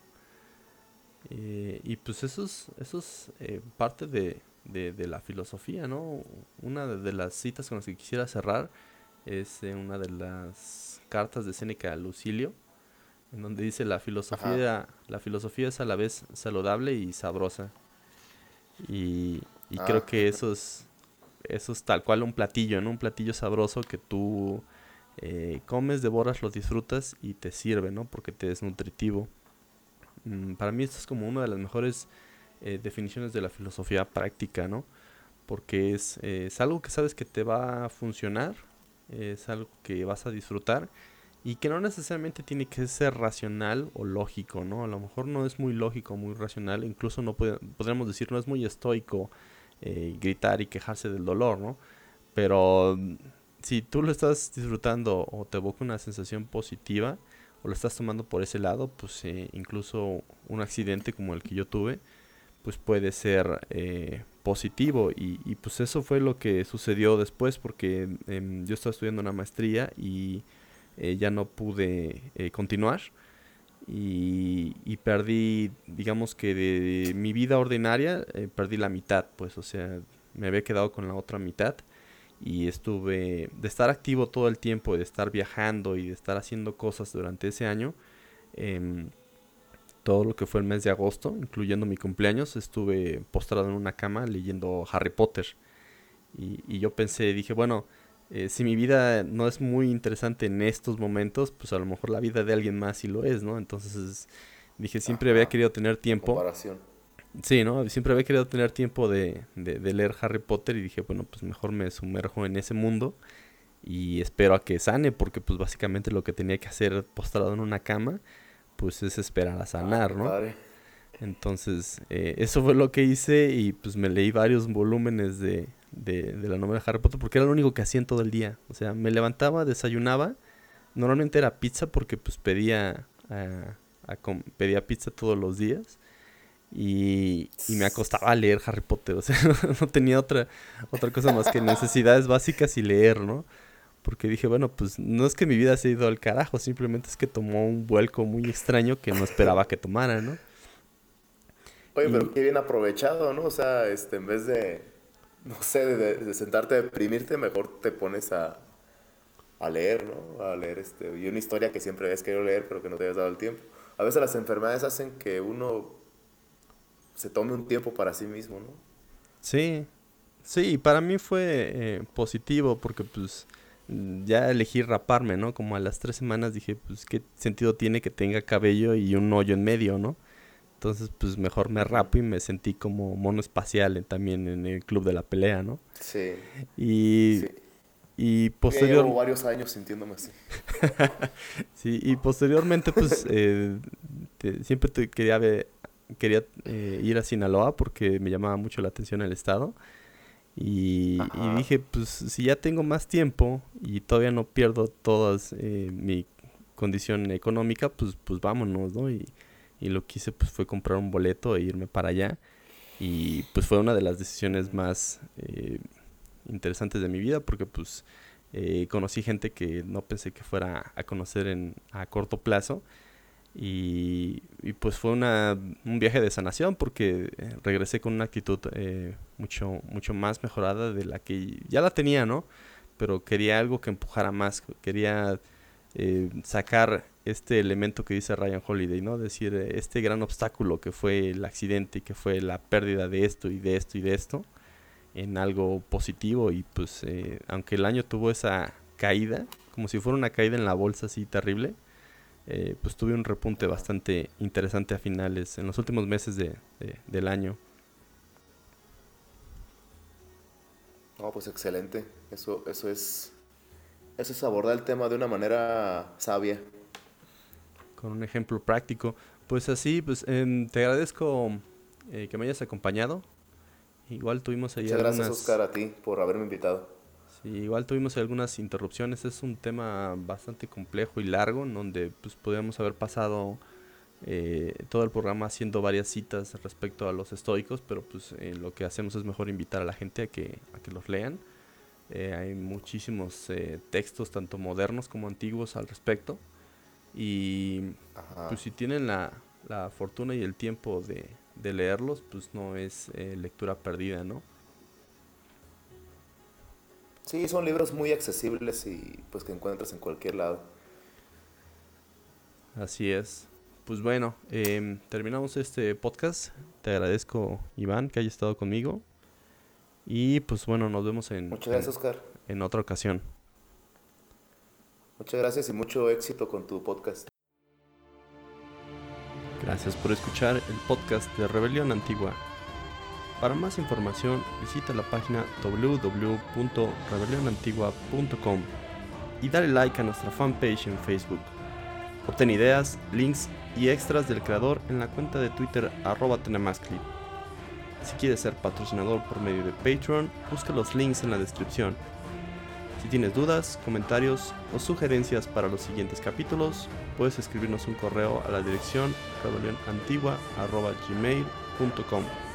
Eh, y pues eso es, eso es parte de, de, la filosofía, ¿no? Una de, las citas con las que quisiera cerrar es una de las cartas de Séneca a Lucilio, en donde dice la filosofía, la filosofía es a la vez saludable y sabrosa. Y, y ah, creo que eso es, eso es tal cual un platillo, ¿no? Un platillo sabroso que tú eh, comes, devoras, lo disfrutas y te sirve, ¿no? Porque te es nutritivo. Mm, para mí esto es como una de las mejores eh, definiciones de la filosofía práctica, ¿no? Porque es, es, algo que sabes que te va a funcionar, es algo que vas a disfrutar y que no necesariamente tiene que ser racional o lógico, ¿no? A lo mejor no es muy lógico, muy racional, incluso no podríamos decir no es muy estoico eh, gritar y quejarse del dolor, ¿no? Pero mm, si tú lo estás disfrutando o te evoca una sensación positiva, o lo estás tomando por ese lado, pues eh, incluso un accidente como el que yo tuve, pues puede ser eh, positivo. Y, pues eso fue lo que sucedió después, porque em, yo estaba estudiando una maestría y eh, ya no pude continuar. Y, y, perdí, digamos que de mi vida ordinaria, perdí la mitad, pues, o sea, me había quedado con la otra mitad y estuve de estar activo todo el tiempo, de estar viajando y de estar haciendo cosas durante ese año. Em, todo lo que fue el mes de agosto, incluyendo mi cumpleaños, estuve postrado en una cama leyendo Harry Potter. Y, yo pensé, dije, bueno, eh, si mi vida no es muy interesante en estos momentos, pues a lo mejor la vida de alguien más sí lo es, ¿no? Entonces dije, siempre había querido tener tiempo. Sí, ¿no? Siempre había querido tener tiempo de, de, leer Harry Potter y dije, bueno, pues mejor me sumerjo en ese mundo y espero a que sane, porque pues básicamente lo que tenía que hacer postrado en una cama, pues es esperar a sanar, ¿no? Entonces, eh, eso fue lo que hice y pues me leí varios volúmenes de, de, de la novela Harry Potter porque era lo único que hacía en todo el día. O sea, me levantaba, desayunaba, normalmente era pizza porque pues pedía, a, pedía pizza todos los días y, me acostaba a leer Harry Potter, o sea, no, tenía otra, otra cosa más que necesidades básicas y leer, ¿no? Porque dije, bueno, pues no es que mi vida se haya ido al carajo, simplemente es que tomó un vuelco muy extraño que no esperaba que tomara, ¿no? Oye, pero qué bien aprovechado, ¿no? O sea, este, en vez de, no sé, de, sentarte a deprimirte, mejor te pones a, a leer, ¿no? A leer este, y una historia que siempre habías querido leer, pero que no te habías dado el tiempo. A veces las enfermedades hacen que uno se tome un tiempo para sí mismo, ¿no? Sí, sí, para mí fue eh, positivo porque pues ya elegí raparme, ¿no? Como a las tres semanas dije, pues qué sentido tiene que tenga cabello y un hoyo en medio, ¿no? Entonces, pues mejor me rapo y me sentí como mono espacial también en el club de la pelea, ¿no? Sí. Y, y posterior... Llevo varios años sintiéndome así. sí, y posteriormente, pues, eh, siempre te quería ver, quería eh, ir a Sinaloa porque me llamaba mucho la atención el estado. Y, dije, pues si ya tengo más tiempo y todavía no pierdo toda eh, mi condición económica, pues, pues vámonos, ¿no? Y, lo que hice pues fue comprar un boleto e irme para allá. Y pues fue una de las decisiones más eh, interesantes de mi vida porque pues Eh, conocí gente que no pensé que fuera a conocer en, a corto plazo. Y, pues fue una, un viaje de sanación porque eh, regresé con una actitud eh, mucho, mucho más mejorada de la que ya la tenía, ¿no? Pero quería algo que empujara más, quería sacar este elemento que dice Ryan Holiday, ¿no? Decir, este gran obstáculo que fue el accidente y que fue la pérdida de esto y de esto y de esto en algo positivo y pues eh, aunque el año tuvo esa caída, como si fuera una caída en la bolsa así terrible, eh, pues tuve un repunte bastante interesante a finales, en los últimos meses de, del año. No, pues excelente. Eso, eso es. Eso es abordar el tema de una manera sabia. Con un ejemplo práctico. Pues así, pues em, te agradezco eh, que me hayas acompañado. Igual tuvimos ahí Muchas gracias, Oscar, a ti por haberme invitado. Sí, igual tuvimos algunas interrupciones. Es un tema bastante complejo y largo, en donde pues podríamos haber pasado eh, todo el programa haciendo varias citas respecto a los estoicos, pero pues eh, lo que hacemos es mejor invitar a la gente a que, a que los lean. Eh, hay muchísimos textos, tanto modernos como antiguos, al respecto. Y pues si tienen la, la fortuna y el tiempo de, de leerlos, pues no es eh, lectura perdida, ¿no? Sí, son libros muy accesibles y pues que encuentras en cualquier lado. Así es. Pues bueno, em, terminamos este podcast. Te agradezco, Iván, que haya estado conmigo. Y pues bueno, nos vemos en, Muchas gracias, Oscar. en otra ocasión. Muchas gracias y mucho éxito con tu podcast. Gracias por escuchar el podcast de Rebelión Antigua. Para más información visita la página www.rebelionantigua.com y dale like a nuestra fanpage en Facebook. Obtén ideas, links y extras del creador en la cuenta de Twitter arroba tenemasclip. Si quieres ser patrocinador por medio de Patreon, busca los links en la descripción. Si tienes dudas, comentarios o sugerencias para los siguientes capítulos, puedes escribirnos un correo a la dirección rebelionantigua.gmail.com.